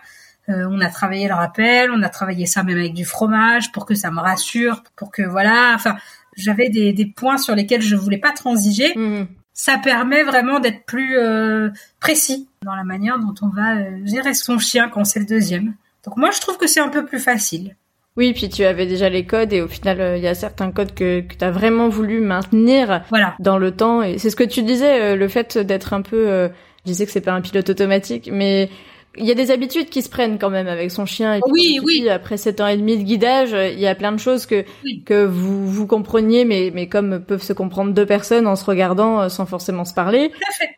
Euh, on a travaillé le rappel, on a travaillé ça même avec du fromage pour que ça me rassure, pour que voilà, enfin j'avais des, des points sur lesquels je voulais pas transiger. Mm ça permet vraiment d'être plus euh, précis dans la manière dont on va euh, gérer son chien quand c'est le deuxième. Donc moi, je trouve que c'est un peu plus facile.
Oui, puis tu avais déjà les codes et au final, euh, il y a certains codes que, que tu as vraiment voulu maintenir voilà. dans le temps. Et c'est ce que tu disais, le fait d'être un peu... je disais que c'est pas un pilote automatique, mais il y a des habitudes qui se prennent quand même avec son chien. Et
oui, oui.
après sept ans et demi de guidage, il y a plein de choses que que vous vous compreniez, mais mais comme peuvent se comprendre deux personnes en se regardant euh, sans forcément se parler.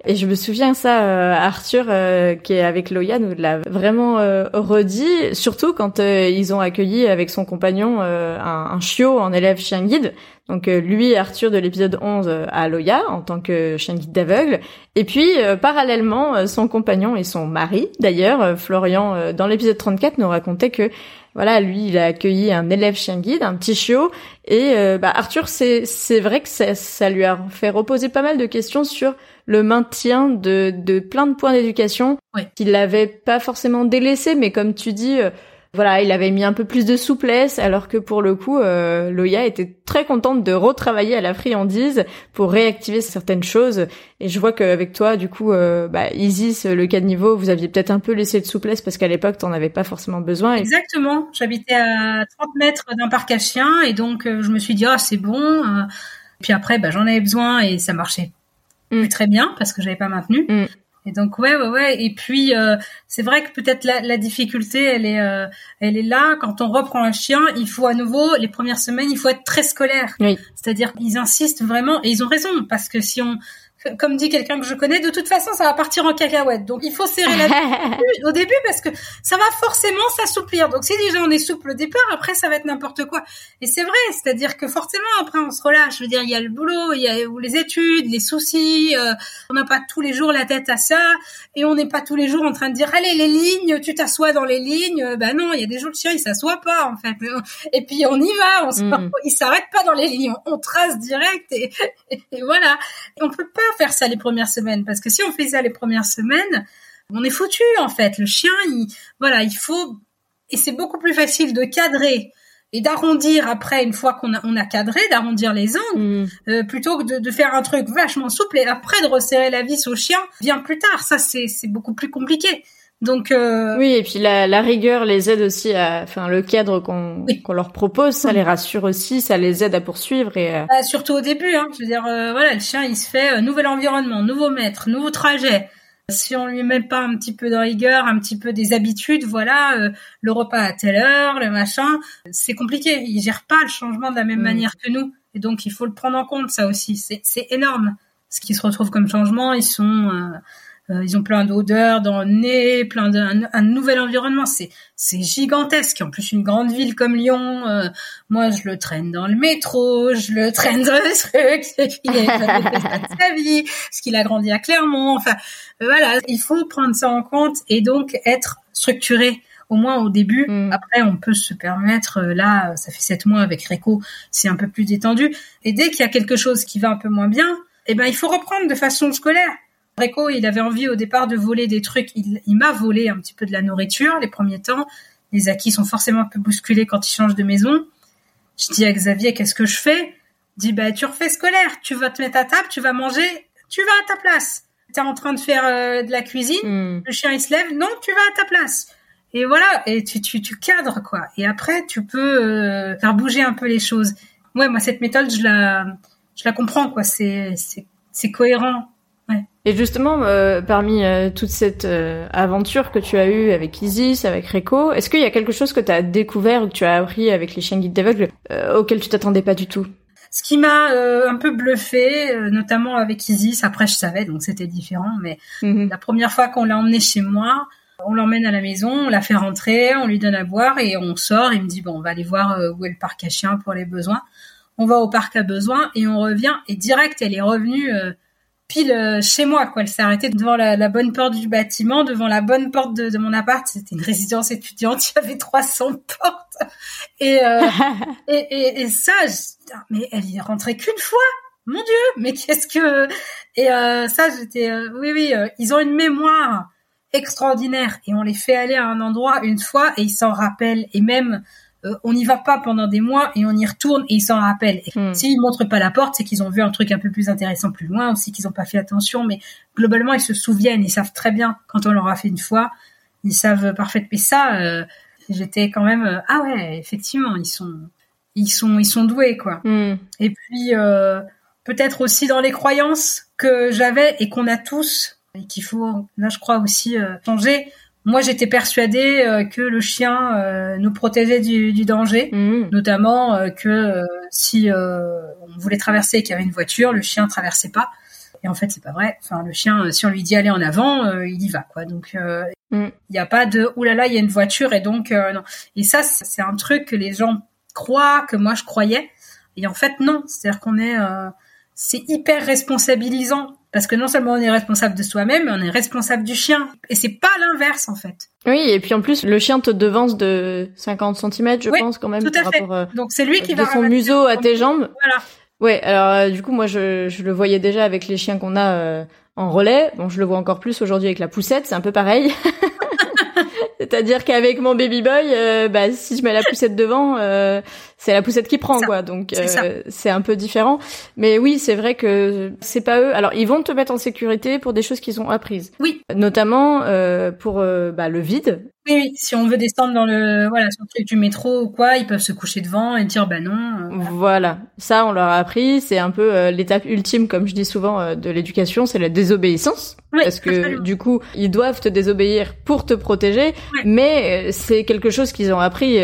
Et je me souviens ça, euh, Arthur euh, qui est avec Loya nous l'a vraiment redit, surtout quand ils ont accueilli avec son compagnon un, un chiot en élève chien guide. Donc euh, lui, Arthur de l'épisode 11 euh, à Loya en tant que chien guide d'aveugle. Et puis euh, parallèlement, son compagnon et son mari, d'ailleurs, Florian, dans l'épisode 34, nous racontait que voilà, lui, il a accueilli un élève chien guide, un petit chiot. Et bah, Arthur, c'est c'est vrai que ça, ça lui a fait reposer pas mal de questions sur le maintien de, de plein de points d'éducation qu'il n'avait pas forcément délaissé, mais comme tu dis, voilà, il avait mis un peu plus de souplesse, alors que pour le coup, euh, Loya était très contente de retravailler à la friandise pour réactiver certaines choses. Et je vois qu'avec toi, du coup, euh, bah, Isis, le cas de niveau, vous aviez peut-être un peu laissé de souplesse parce qu'à l'époque, t'en avais pas forcément besoin.
Exactement. J'habitais à 30 mètres d'un parc à chiens et donc euh, je me suis dit, ah, c'est bon. Euh. Puis après, bah, j'en avais besoin et ça marchait mm. très bien parce que j'avais pas maintenu. Mm. Et donc ouais ouais ouais. Et puis euh, c'est vrai que peut-être la, la, difficulté elle est euh, elle est là. Quand on reprend un chien il faut à nouveau les premières semaines il faut être très scolaire.
Oui.
c'est-à-dire qu'ils insistent vraiment et ils ont raison. Parce que si on comme dit quelqu'un que je connais, de toute façon, ça va partir en cacahuète. Donc, il faut serrer la au début parce que ça va forcément s'assouplir. Donc, si déjà on est souple au départ, après, ça va être n'importe quoi. Et c'est vrai, c'est-à-dire que forcément, après, on se relâche. Je veux dire, il y a le boulot, il y a les études, les soucis. Euh, on n'a pas tous les jours la tête à ça. Et on n'est pas tous les jours en train de dire, allez, les lignes, tu t'assois dans les lignes. Ben non, il y a des jours, le chien, il s'assoit pas, en fait. Et puis, on y va. On mm. Il s'arrête pas dans les lignes. On trace direct et, et, voilà. on peut pas faire ça les premières semaines parce que si on fait ça les premières semaines, on est foutu en fait. Le chien, il, voilà, il faut et c'est beaucoup plus facile de cadrer et d'arrondir après une fois qu'on a, on a cadré, d'arrondir les angles, mm. euh, plutôt que de, de, faire un truc vachement souple et après de resserrer la vis au chien bien plus tard. Ça, c'est beaucoup plus compliqué. Donc euh...
oui, et puis la, la, rigueur les aide aussi à, enfin le cadre qu'on qu'on leur propose, ça les rassure aussi, ça les aide à poursuivre et euh...
bah, surtout au début. Hein, je veux dire, euh, voilà, le chien il se fait euh, nouvel environnement, nouveau maître, nouveau trajet. Si on lui met pas un petit peu de rigueur, un petit peu des habitudes, voilà, euh, le repas à telle heure, le machin, c'est compliqué. Il gère pas le changement de la même mm. manière que nous, et donc il faut le prendre en compte ça aussi. C'est énorme. Ce qui se retrouve comme changement, ils sont euh, ils ont plein d'odeurs dans le nez, plein d'un un, nouvel environnement. C'est c'est gigantesque. En plus, une grande ville comme Lyon, euh, moi, je le traîne dans le métro, je le traîne dans le truc. Il a sa vie, parce qu'il a grandi à Clermont. Enfin, euh, voilà, il faut prendre ça en compte et donc être structuré au moins au début. Mm. Après, on peut se permettre, là, ça fait sept mois avec Réco, c'est un peu plus détendu. Et dès qu'il y a quelque chose qui va un peu moins bien, eh ben, il faut reprendre de façon scolaire. Il avait envie au départ de voler des trucs. Il, m'a volé un petit peu de la nourriture les premiers temps. Les acquis sont forcément un peu bousculés quand il change de maison. Je dis à Xavier, qu'est-ce que je fais? Il dit, bah, tu refais scolaire. Tu vas te mettre à table, tu vas manger, tu vas à ta place. Tu es en train de faire euh, de la cuisine, hmm. le chien il se lève, non, tu vas à ta place. Et voilà, et tu, tu, tu cadres, quoi. Et après, tu peux euh, faire bouger un peu les choses. Ouais, moi, cette méthode, je la, je la comprends, quoi. C'est, c'est, c'est cohérent
et justement, euh, parmi euh, toute cette euh, aventure que tu as eue avec Isis, avec Reco, est-ce qu'il y a quelque chose que tu as découvert ou que tu as appris avec les chiens guides d'aveugles auquel tu t'attendais pas du tout?
Ce qui m'a un peu bluffé, notamment avec Isis, après je savais, donc c'était différent, mais mhm. la première fois qu'on l'a emmené chez moi, on l'emmène à la maison, on la fait rentrer, on lui donne à boire et on sort. Il me dit, bon, on va aller voir où est le parc à chiens pour les besoins. On va au parc à besoins et on revient et direct, elle est revenue pile euh, chez moi quoi. Elle s'est arrêtée devant la, bonne porte du bâtiment devant la bonne porte de, mon appart. C'était une résidence étudiante. Il y avait 300 portes. Et euh, et, et, ça mais elle y est rentrée qu'une fois. Mon dieu mais qu'est-ce que et euh, ça j'étais oui oui ils ont une mémoire extraordinaire. Et on les fait aller à un endroit une fois et ils s'en rappellent. Et même euh, on n'y va pas pendant des mois et on y retourne et ils s'en rappellent. Hmm. S'ils montrent pas la porte, c'est qu'ils ont vu un truc un peu plus intéressant plus loin, aussi qu'ils ont pas fait attention, mais globalement ils se souviennent, ils savent très bien quand on leur a fait une fois, ils savent parfaitement. Mais ça, euh, j'étais quand même euh, ah ouais, effectivement, ils sont ils sont ils sont doués quoi. Hmm. Et puis peut-être aussi dans les croyances que j'avais et qu'on a tous et qu'il faut là je crois aussi changer moi, j'étais persuadée euh, que le chien euh, nous protégeait du, du danger,
Mhm.
notamment euh, que euh, si euh, on voulait traverser et qu'il y avait une voiture, le chien traversait pas. Et en fait, c'est pas vrai. Enfin, le chien, si on lui dit aller en avant, il y va, quoi. Donc, euh, il n'y a pas de oulala, là là, il y a une voiture et donc non. Et ça, c'est un truc que les gens croient que moi je croyais. Et en fait, non. C'est-à-dire qu'on est, euh, c'est hyper responsabilisant parce que non seulement on est responsable de soi-même, mais on est responsable du chien. Et c'est pas l'inverse en fait.
Oui, et puis en plus, le chien te devance de 50 cm, je
Oui,
pense, quand même,
tout à
par
fait.
rapport euh,
Donc c'est lui qui
de
va
son
ramasser
museau à
son-
tes jambes.
Voilà.
Ouais, alors euh, du coup, moi, je, je le voyais déjà avec les chiens qu'on a euh, en relais. Bon, je le vois encore plus aujourd'hui avec la poussette, c'est un peu pareil. C'est-à-dire qu'avec mon baby boy, euh, bah, si je mets la poussette devant, euh, c'est la poussette qui prend,
Ça.
quoi. Donc euh, c'est un peu différent. Mais oui, c'est vrai que c'est pas eux. Alors ils vont te mettre en sécurité pour des choses qu'ils ont apprises.
Oui.
Notamment euh, pour euh, bah, le vide.
Oui, oui. Si on veut descendre dans le, voilà, sur le truc du métro ou quoi, ils peuvent se coucher devant et dire bah non. euh, voilà.
Voilà, ça on leur a appris, c'est un peu euh, l'étape ultime, comme je dis souvent, de l'éducation, c'est la désobéissance.
Oui,
parce que
absolument.
du coup, ils doivent te désobéir pour te protéger,
Ouais.
mais c'est quelque chose qu'ils ont appris,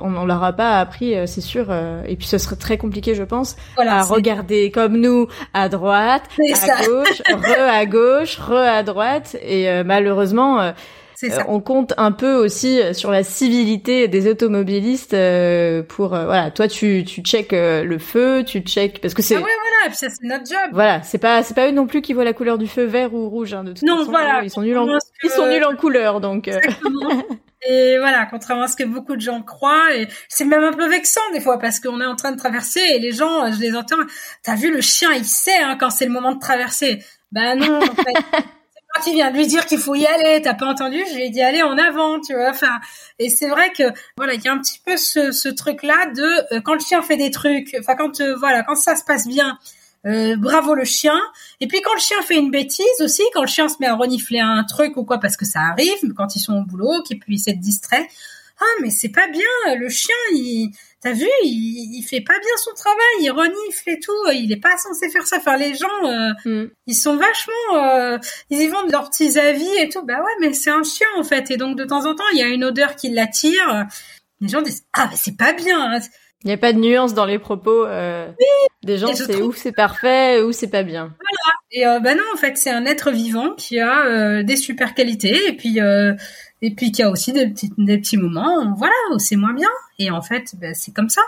on, on leur a pas appris, c'est sûr, euh, et puis ce serait très compliqué, je pense,
Voilà.
à regarder comme nous à droite, à
ça.
gauche, re à gauche, re à droite, et euh, malheureusement, euh, euh,
ça.
on compte un peu aussi sur la civilité des automobilistes euh, pour voilà toi tu tu check le feu tu check parce que c'est
Ah ouais, voilà. Et puis ça, c'est notre job.
voilà c'est pas c'est pas eux non plus qui voient la couleur du feu vert ou rouge hein, de toute
Non,
façon
voilà.
ils sont nuls en
que-
ils sont nuls en couleur donc.
Et voilà, contrairement à ce que beaucoup de gens croient, et c'est même un peu vexant des fois parce qu'on est en train de traverser et les gens, je les entends, t'as vu le chien, il sait hein, quand c'est le moment de traverser. Ben non, en fait, c'est moi qui viens de lui dire qu'il faut y aller. T'as pas entendu Je lui ai dit allez en avant, tu vois. Enfin, et c'est vrai que voilà, il y a un petit peu ce, ce truc-là de euh, quand le chien fait des trucs, enfin quand euh, voilà, quand ça se passe bien. Euh, bravo le chien. Et puis quand le chien fait une bêtise aussi, quand le chien se met à renifler un truc ou quoi, parce que ça arrive, quand ils sont au boulot, qu'ils puissent être distraits. Ah mais c'est pas bien, le chien, il, t'as vu, il, il fait pas bien son travail, il renifle et tout, il est pas censé faire ça. Enfin les gens, euh,
hmm.
ils sont vachement, euh, ils y vont de leurs petits avis et tout. Bah ouais, mais c'est un chien en fait, et donc de temps en temps, il y a une odeur qui l'attire. Les gens disent ah mais c'est pas bien. hein.
Il y a pas de nuance dans les propos euh, des gens c'est
trouve-
ou c'est parfait ou c'est pas bien
Et euh, bah non, en fait, c'est un être vivant qui a euh, des super qualités et puis euh, et puis qui a aussi des petits des petits moments, voilà, où c'est moins bien. Et en fait, bah, c'est comme ça.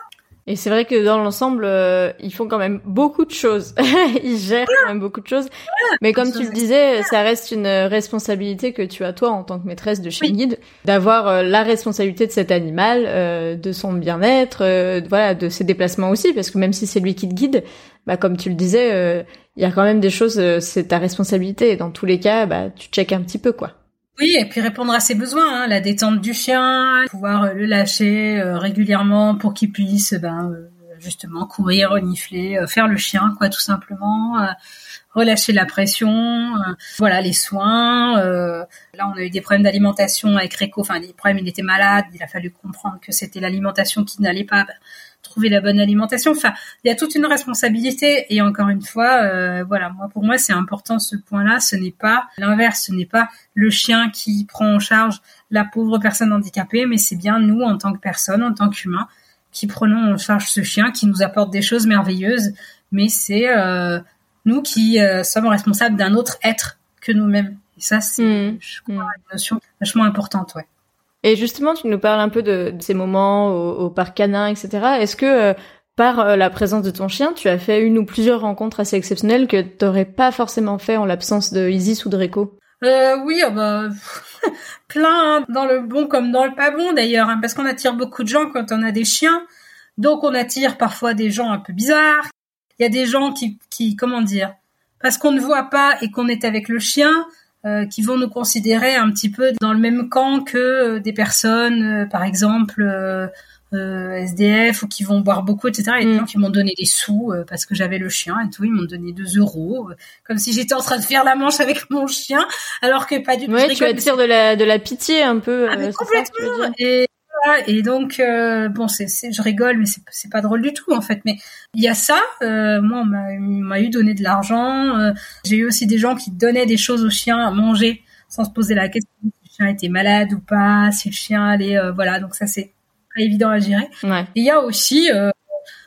Et c'est vrai que dans l'ensemble, euh, ils font quand même beaucoup de choses. ils gèrent quand même beaucoup de choses. Mais comme tu le disais, ça reste une responsabilité que tu as toi en tant que maîtresse de chien
Oui.
guide, d'avoir euh, la responsabilité de cet animal, euh, de son bien-être, euh, voilà, de ses déplacements aussi, parce que même si c'est lui qui te guide, bah comme tu le disais, euh, il y a quand même des choses, euh, c'est ta responsabilité. Et dans tous les cas, bah tu checkes un petit peu quoi.
Oui, et puis répondre à ses besoins, hein, la détente du chien, pouvoir euh, le lâcher euh, régulièrement pour qu'il puisse ben, euh, justement courir, renifler, euh, faire le chien, quoi, tout simplement. euh, relâcher la pression, euh, voilà les soins. là, on a eu des problèmes d'alimentation avec Réco. Enfin, les problèmes, il était malade. Il a fallu comprendre que c'était l'alimentation qui n'allait pas. Ben, trouver la bonne alimentation. Enfin, il y a toute une responsabilité. Et encore une fois, euh, voilà, moi pour moi c'est important ce point-là. Ce n'est pas l'inverse. Ce n'est pas le chien qui prend en charge la pauvre personne handicapée, mais c'est bien nous en tant que personne, en tant qu'humain, qui prenons en charge ce chien, qui nous apporte des choses merveilleuses. Mais c'est euh, nous qui euh, sommes responsables d'un autre être que nous-mêmes. Et ça, c'est
Mm.
je crois,
Mm.
une notion vachement importante, ouais.
Et justement, tu nous parles un peu de, de ces moments au, au parc canin, etc. Est-ce que euh, par euh, la présence de ton chien, tu as fait une ou plusieurs rencontres assez exceptionnelles que t'aurais pas forcément fait en l'absence de Isis ou de Rico
Euh, oui, ah bah, plein, hein, dans le bon comme dans le pas bon d'ailleurs, hein, parce qu'on attire beaucoup de gens quand on a des chiens. Donc on attire parfois des gens un peu bizarres. Il y a des gens qui, qui comment dire, parce qu'on ne voit pas et qu'on est avec le chien, euh, qui vont nous considérer un petit peu dans le même camp que euh, des personnes, euh, par exemple, euh, euh, SDF ou qui vont boire beaucoup, etc. A des gens qui m'ont donné des sous euh, parce que j'avais le chien et tout. Ils m'ont donné 2 euros, euh, comme si j'étais en train de faire la manche avec mon chien, alors que pas du tout.
Ouais, tu attires de la de la pitié un peu.
ah, mais
ça
complètement. Et, voilà, et donc euh, bon, c'est, je rigole, mais c'est, pas drôle du tout en fait. Mais il y a ça. Euh, moi, on m'a, on m'a eu donné de l'argent. euh, j'ai eu aussi des gens qui donnaient des choses aux chiens à manger sans se poser la question si le chien était malade ou pas, si le chien allait, voilà. Donc ça c'est pas évident à gérer.
Ouais.
Et il y a aussi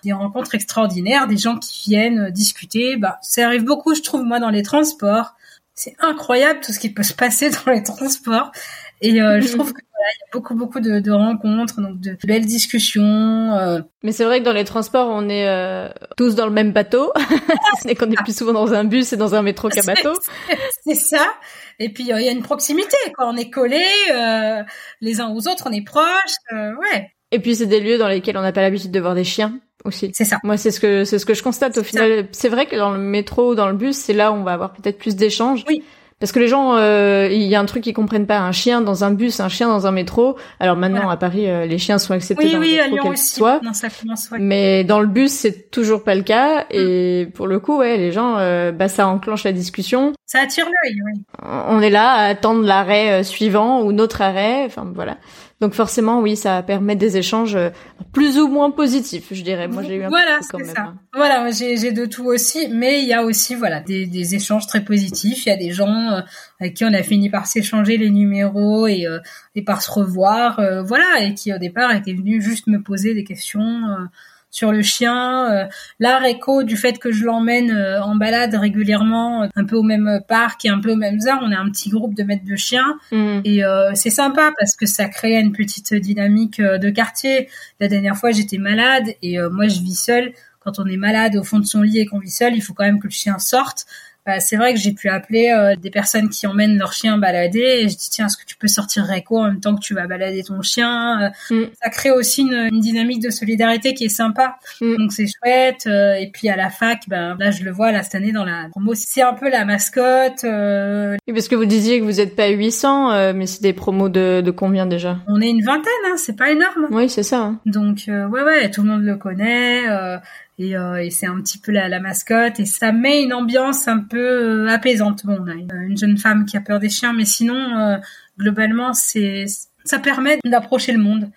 des rencontres extraordinaires, des gens qui viennent discuter. Bah, ça arrive beaucoup, je trouve, moi, dans les transports. C'est incroyable tout ce qui peut se passer dans les transports. Et euh, je trouve que voilà, il y a beaucoup beaucoup de, de rencontres, donc de, belles discussions. Euh.
Mais c'est vrai que dans les transports, on est euh, tous dans le même bateau. ce n'est qu'on est plus souvent dans un bus et dans un métro qu'un bateau.
C'est ça. Et puis il y a une proximité, quoi. On est collés les uns aux autres, on est proches. ouais.
Et puis c'est des lieux dans lesquels on n'a pas l'habitude de voir des chiens aussi.
C'est ça.
Moi, c'est ce que c'est ce que je constate au final. C'est vrai que dans le métro ou dans le bus, c'est là où on va avoir peut-être plus d'échanges.
Oui.
Parce que les gens, euh, il y a un truc qu'ils comprennent pas. Un chien dans un bus, un chien dans un métro. Alors maintenant, à Paris, euh, les chiens sont acceptés
oui,
dans
oui,
le métro,
aussi.
soit.
Non, ça commence, ouais.
Mais dans le bus, c'est toujours pas le cas. Et pour le coup, ouais, les gens, euh, bah, ça enclenche la discussion.
Ça attire l'œil, oui.
On est là à attendre l'arrêt suivant ou notre arrêt. Enfin, voilà. Donc forcément, oui, ça permet des échanges euh, plus ou moins positifs, je dirais. Moi, j'ai eu un
voilà,
peu quand même.
Ça.
Hein.
Voilà, j'ai de tout aussi, mais il y a aussi voilà des, des échanges très positifs. Il y a des gens euh, avec qui on a fini par s'échanger les numéros et, euh, et par se revoir, voilà, et qui au départ étaient venus juste me poser des questions sur le chien. Euh, là, Réco, du fait que je l'emmène euh, en balade régulièrement, euh, un peu au même parc et un peu au même heures, on est un petit groupe de maîtres de chiens.
Mm.
Et c'est sympa parce que ça crée une petite dynamique de quartier. La dernière fois, j'étais malade et moi, je vis seule. Quand on est malade au fond de son lit et qu'on vit seul, il faut quand même que le chien sorte. Bah, c'est vrai que j'ai pu appeler euh, des personnes qui emmènent leur chien balader et je dis tiens est-ce que tu peux sortir Réco en même temps que tu vas balader ton chien euh, mm. ça crée aussi une, dynamique de solidarité qui est sympa mm. donc c'est chouette euh, et puis à la fac ben là je le vois là cette année dans la promo c'est un peu la mascotte
oui, parce que vous disiez que vous n'êtes pas 800 mais c'est des promos de, de combien déjà?
On est une vingtaine hein, c'est pas énorme
oui c'est ça hein.
donc ouais ouais tout le monde le connaît et, euh, et c'est un petit peu la, la, mascotte et ça met une ambiance un peu euh, apaisante. Bon, on a une, jeune femme qui a peur des chiens, mais sinon euh, globalement c'est ça permet d'approcher le monde.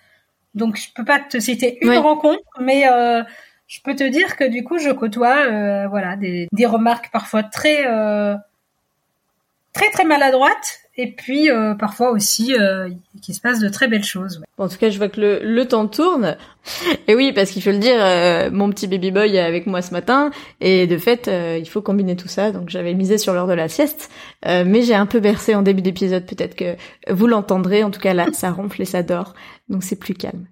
Donc je peux pas te citer une rencontre, mais euh, je peux te dire que du coup je côtoie voilà des, des remarques parfois très très très maladroites et puis euh, parfois aussi euh, qu'il se passe de très belles choses.
en tout cas, je vois que le, le temps tourne. Et oui, parce qu'il faut le dire, euh, mon petit baby boy est avec moi ce matin, et de fait, euh, il faut combiner tout ça. Donc j'avais misé sur l'heure de la sieste, mais j'ai un peu bercé en début d'épisode. Peut-être que vous l'entendrez. En tout cas, là, ça ronfle et ça dort, donc c'est plus calme.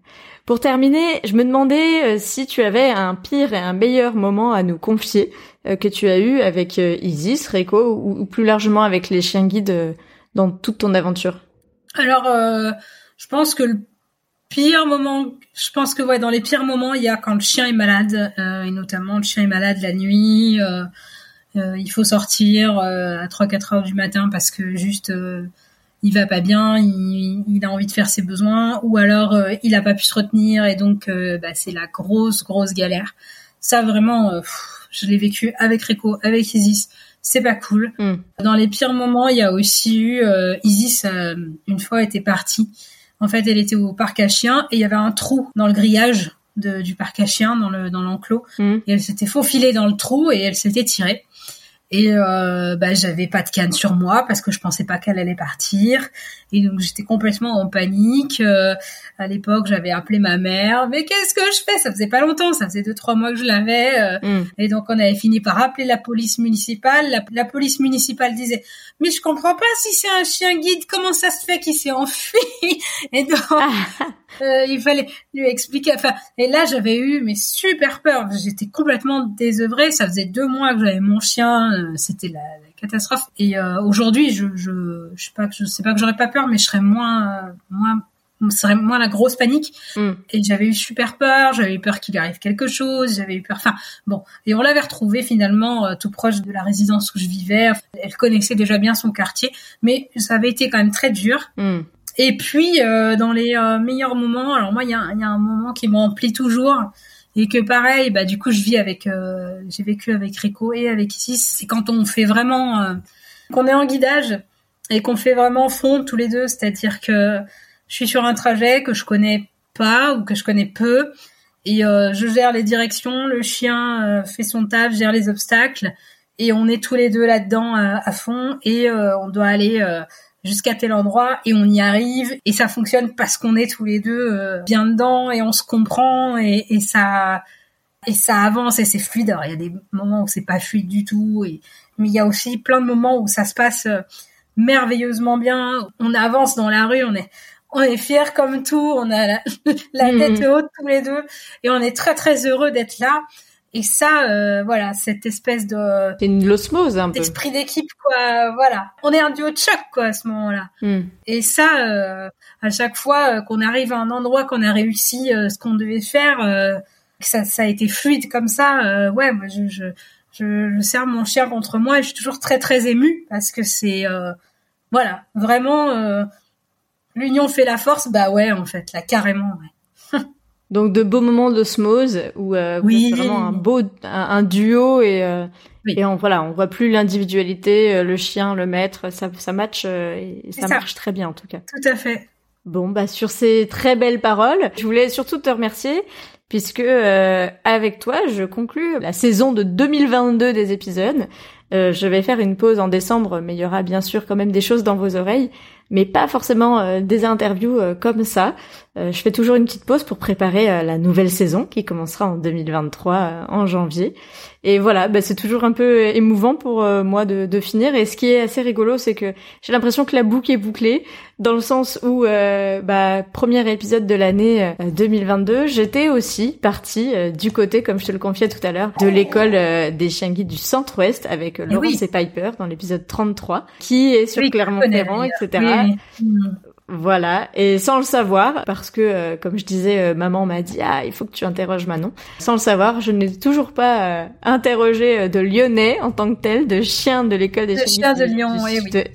Pour terminer, je me demandais si tu avais un pire et un meilleur moment à nous confier que tu as eu avec Isis, Reiko, ou, plus largement avec les chiens guides dans toute ton aventure
Alors, euh, je pense que le pire moment, je pense que ouais, dans les pires moments, il y a quand le chien est malade, euh, et notamment le chien est malade la nuit. Euh, il faut sortir à 3-4 heures du matin parce que juste il va pas bien, il, a envie de faire ses besoins, ou alors il a pas pu se retenir et donc bah, c'est la grosse grosse galère. Ça vraiment, je l'ai vécu avec Rico, avec Isis c'est pas cool.
Hmm.
Dans les pires moments, il y a aussi eu euh, Isis euh, une fois était partie. En fait, elle était au parc à chiens et il y avait un trou dans le grillage du parc à chiens dans le dans l'enclos
hmm.
et elle s'était faufilée dans le trou et elle s'était tirée. Et euh, bah, j'avais pas de canne sur moi parce que je pensais pas qu'elle allait partir. Et donc j'étais complètement en panique. Euh, à l'époque, j'avais appelé ma mère. Mais qu'est-ce que je fais? Ça faisait pas longtemps, ça faisait deux trois mois que je l'avais. Euh.
Mm.
Et donc on avait fini par appeler la police municipale. La, police municipale disait mais je comprends pas si c'est un chien guide, comment ça se fait qu'il s'est enfui Et donc euh, il fallait lui expliquer. Enfin et là j'avais eu mais super peur. J'étais complètement désœuvrée. Ça faisait deux mois que j'avais mon chien euh, c'était la, catastrophe. Et euh, aujourd'hui, je, je, je sais pas que je sais pas que j'aurais pas peur, mais je serais moins, euh, moins, serait moins la grosse panique.
Mm.
Et j'avais eu super peur. J'avais eu peur qu'il arrive quelque chose. J'avais eu peur. Enfin, bon. Et on l'avait retrouvé finalement tout proche de la résidence où je vivais. Elle connaissait déjà bien son quartier, mais ça avait été quand même très dur.
Mm.
Et puis dans les meilleurs moments, alors moi il y a, un moment qui m'emplit toujours et que pareil bah du coup je vis avec euh, j'ai vécu avec Rico et avec Isis. C'est quand on fait vraiment euh, qu'on est en guidage et qu'on fait vraiment fond tous les deux. C'est-à-dire que je suis sur un trajet que je connais pas ou que je connais peu et euh, je gère les directions le chien fait son taf gère les obstacles et on est tous les deux là-dedans à, fond et on doit aller jusqu'à tel endroit et on y arrive et ça fonctionne parce qu'on est tous les deux euh, bien dedans et on se comprend et, et ça et ça avance et c'est fluide. Alors il y a des moments où c'est pas fluide du tout et mais il y a aussi plein de moments où ça se passe euh, merveilleusement bien. On avance dans la rue, on est on est fiers comme tout, on a la, la mhm. tête haute tous les deux et on est très très heureux d'être là. Et ça, euh, voilà, cette espèce de
c'est une l'osmose un peu
d'esprit d'équipe quoi. Voilà, on est un duo de choc quoi à ce moment-là. Hmm. Et ça, euh, à chaque fois euh, qu'on arrive à un endroit qu'on a réussi euh, ce qu'on devait faire, euh, ça, ça a été fluide comme ça. ouais, moi, je, je, je, je serre mon chien contre moi et je suis toujours très très émue parce que c'est voilà vraiment l'union fait la force. Bah ouais, en fait, là carrément. Ouais.
Donc de beaux moments d'osmose où euh, oui. vraiment un beau un, duo et euh, et on voilà on voit plus l'individualité euh, le chien le maître ça ça match euh, et ça, marche très bien en tout cas.
Tout à fait.
Bon bah sur ces très belles paroles, je voulais surtout te remercier puisque avec toi je conclus la saison de 2022 des épisodes. je vais faire une pause en décembre, mais il y aura bien sûr quand même des choses dans vos oreilles mais pas forcément euh, des interviews euh, comme ça. Euh, je fais toujours une petite pause pour préparer la nouvelle saison qui commencera en 2023 en janvier. Et voilà, bah, c'est toujours un peu émouvant pour moi de, de, finir. Et ce qui est assez rigolo, c'est que j'ai l'impression que la boucle est bouclée, dans le sens où, bah, premier épisode de l'année 2022, j'étais aussi partie du côté, comme je te le confiais tout à l'heure, de l'école des chiens guides du Centre-Ouest avec Laurence et Piper dans l'épisode 33, qui est sur Clermont-Ferrand, etc. Voilà, et sans le savoir, parce que euh, comme je disais, euh, maman m'a dit ah il faut que tu interroges Manon. Sans le savoir, je n'ai toujours pas euh, interrogé de Lyonnais en tant que tel, de chien de l'école des chiens
de Lyon,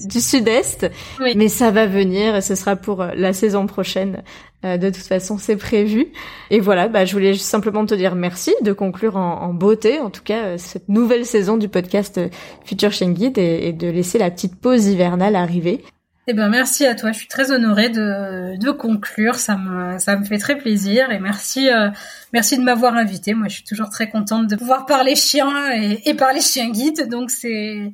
du, Sud-Est, mais ça va venir et ce sera pour la saison prochaine. de toute façon, c'est prévu. Et voilà, bah, je voulais simplement te dire merci de conclure en, beauté, en tout cas, cette nouvelle saison du podcast Future Chien Guide et de laisser la petite pause hivernale arriver.
Eh ben merci à toi, je suis très honorée de, de conclure, ça me ça me fait très plaisir et merci euh, merci de m'avoir invité. Moi, je suis toujours très contente de pouvoir parler chien et, et parler chien guide, donc c'est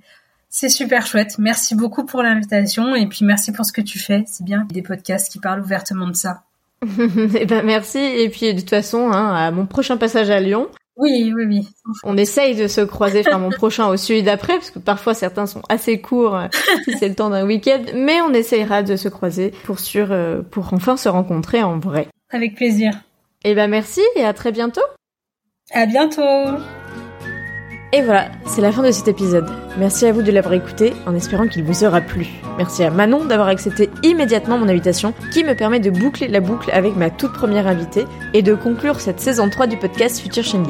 c'est super chouette. Merci beaucoup pour l'invitation et puis merci pour ce que tu fais. C'est bien des podcasts qui parlent ouvertement de ça.
eh ben merci et puis de toute façon hein, à mon prochain passage à Lyon,
oui, oui, oui.
On essaye de se croiser, enfin mon prochain au celui d'après, parce que parfois certains sont assez courts euh, si c'est le temps d'un week-end, mais on essayera de se croiser pour sûr, euh, pour enfin se rencontrer en vrai.
Avec plaisir.
Eh ben merci et à très bientôt.
À bientôt.
Et voilà, c'est la fin de cet épisode. Merci à vous de l'avoir écouté en espérant qu'il vous aura plu. Merci à Manon d'avoir accepté immédiatement mon invitation qui me permet de boucler la boucle avec ma toute première invitée et de conclure cette saison 3 du podcast Future Chain.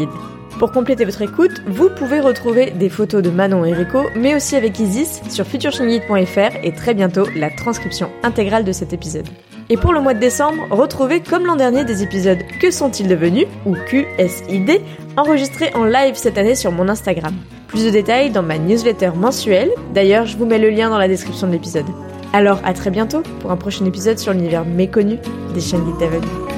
Pour compléter votre écoute, vous pouvez retrouver des photos de Manon et Rico, mais aussi avec Isis sur futureshinguide.fr et très bientôt la transcription intégrale de cet épisode. Et pour le mois de décembre, retrouvez comme l'an dernier des épisodes Que sont-ils devenus ou QSID enregistrés en live cette année sur mon Instagram. Plus de détails dans ma newsletter mensuelle, d'ailleurs je vous mets le lien dans la description de l'épisode. Alors à très bientôt pour un prochain épisode sur l'univers méconnu des chaînes d'aveugles.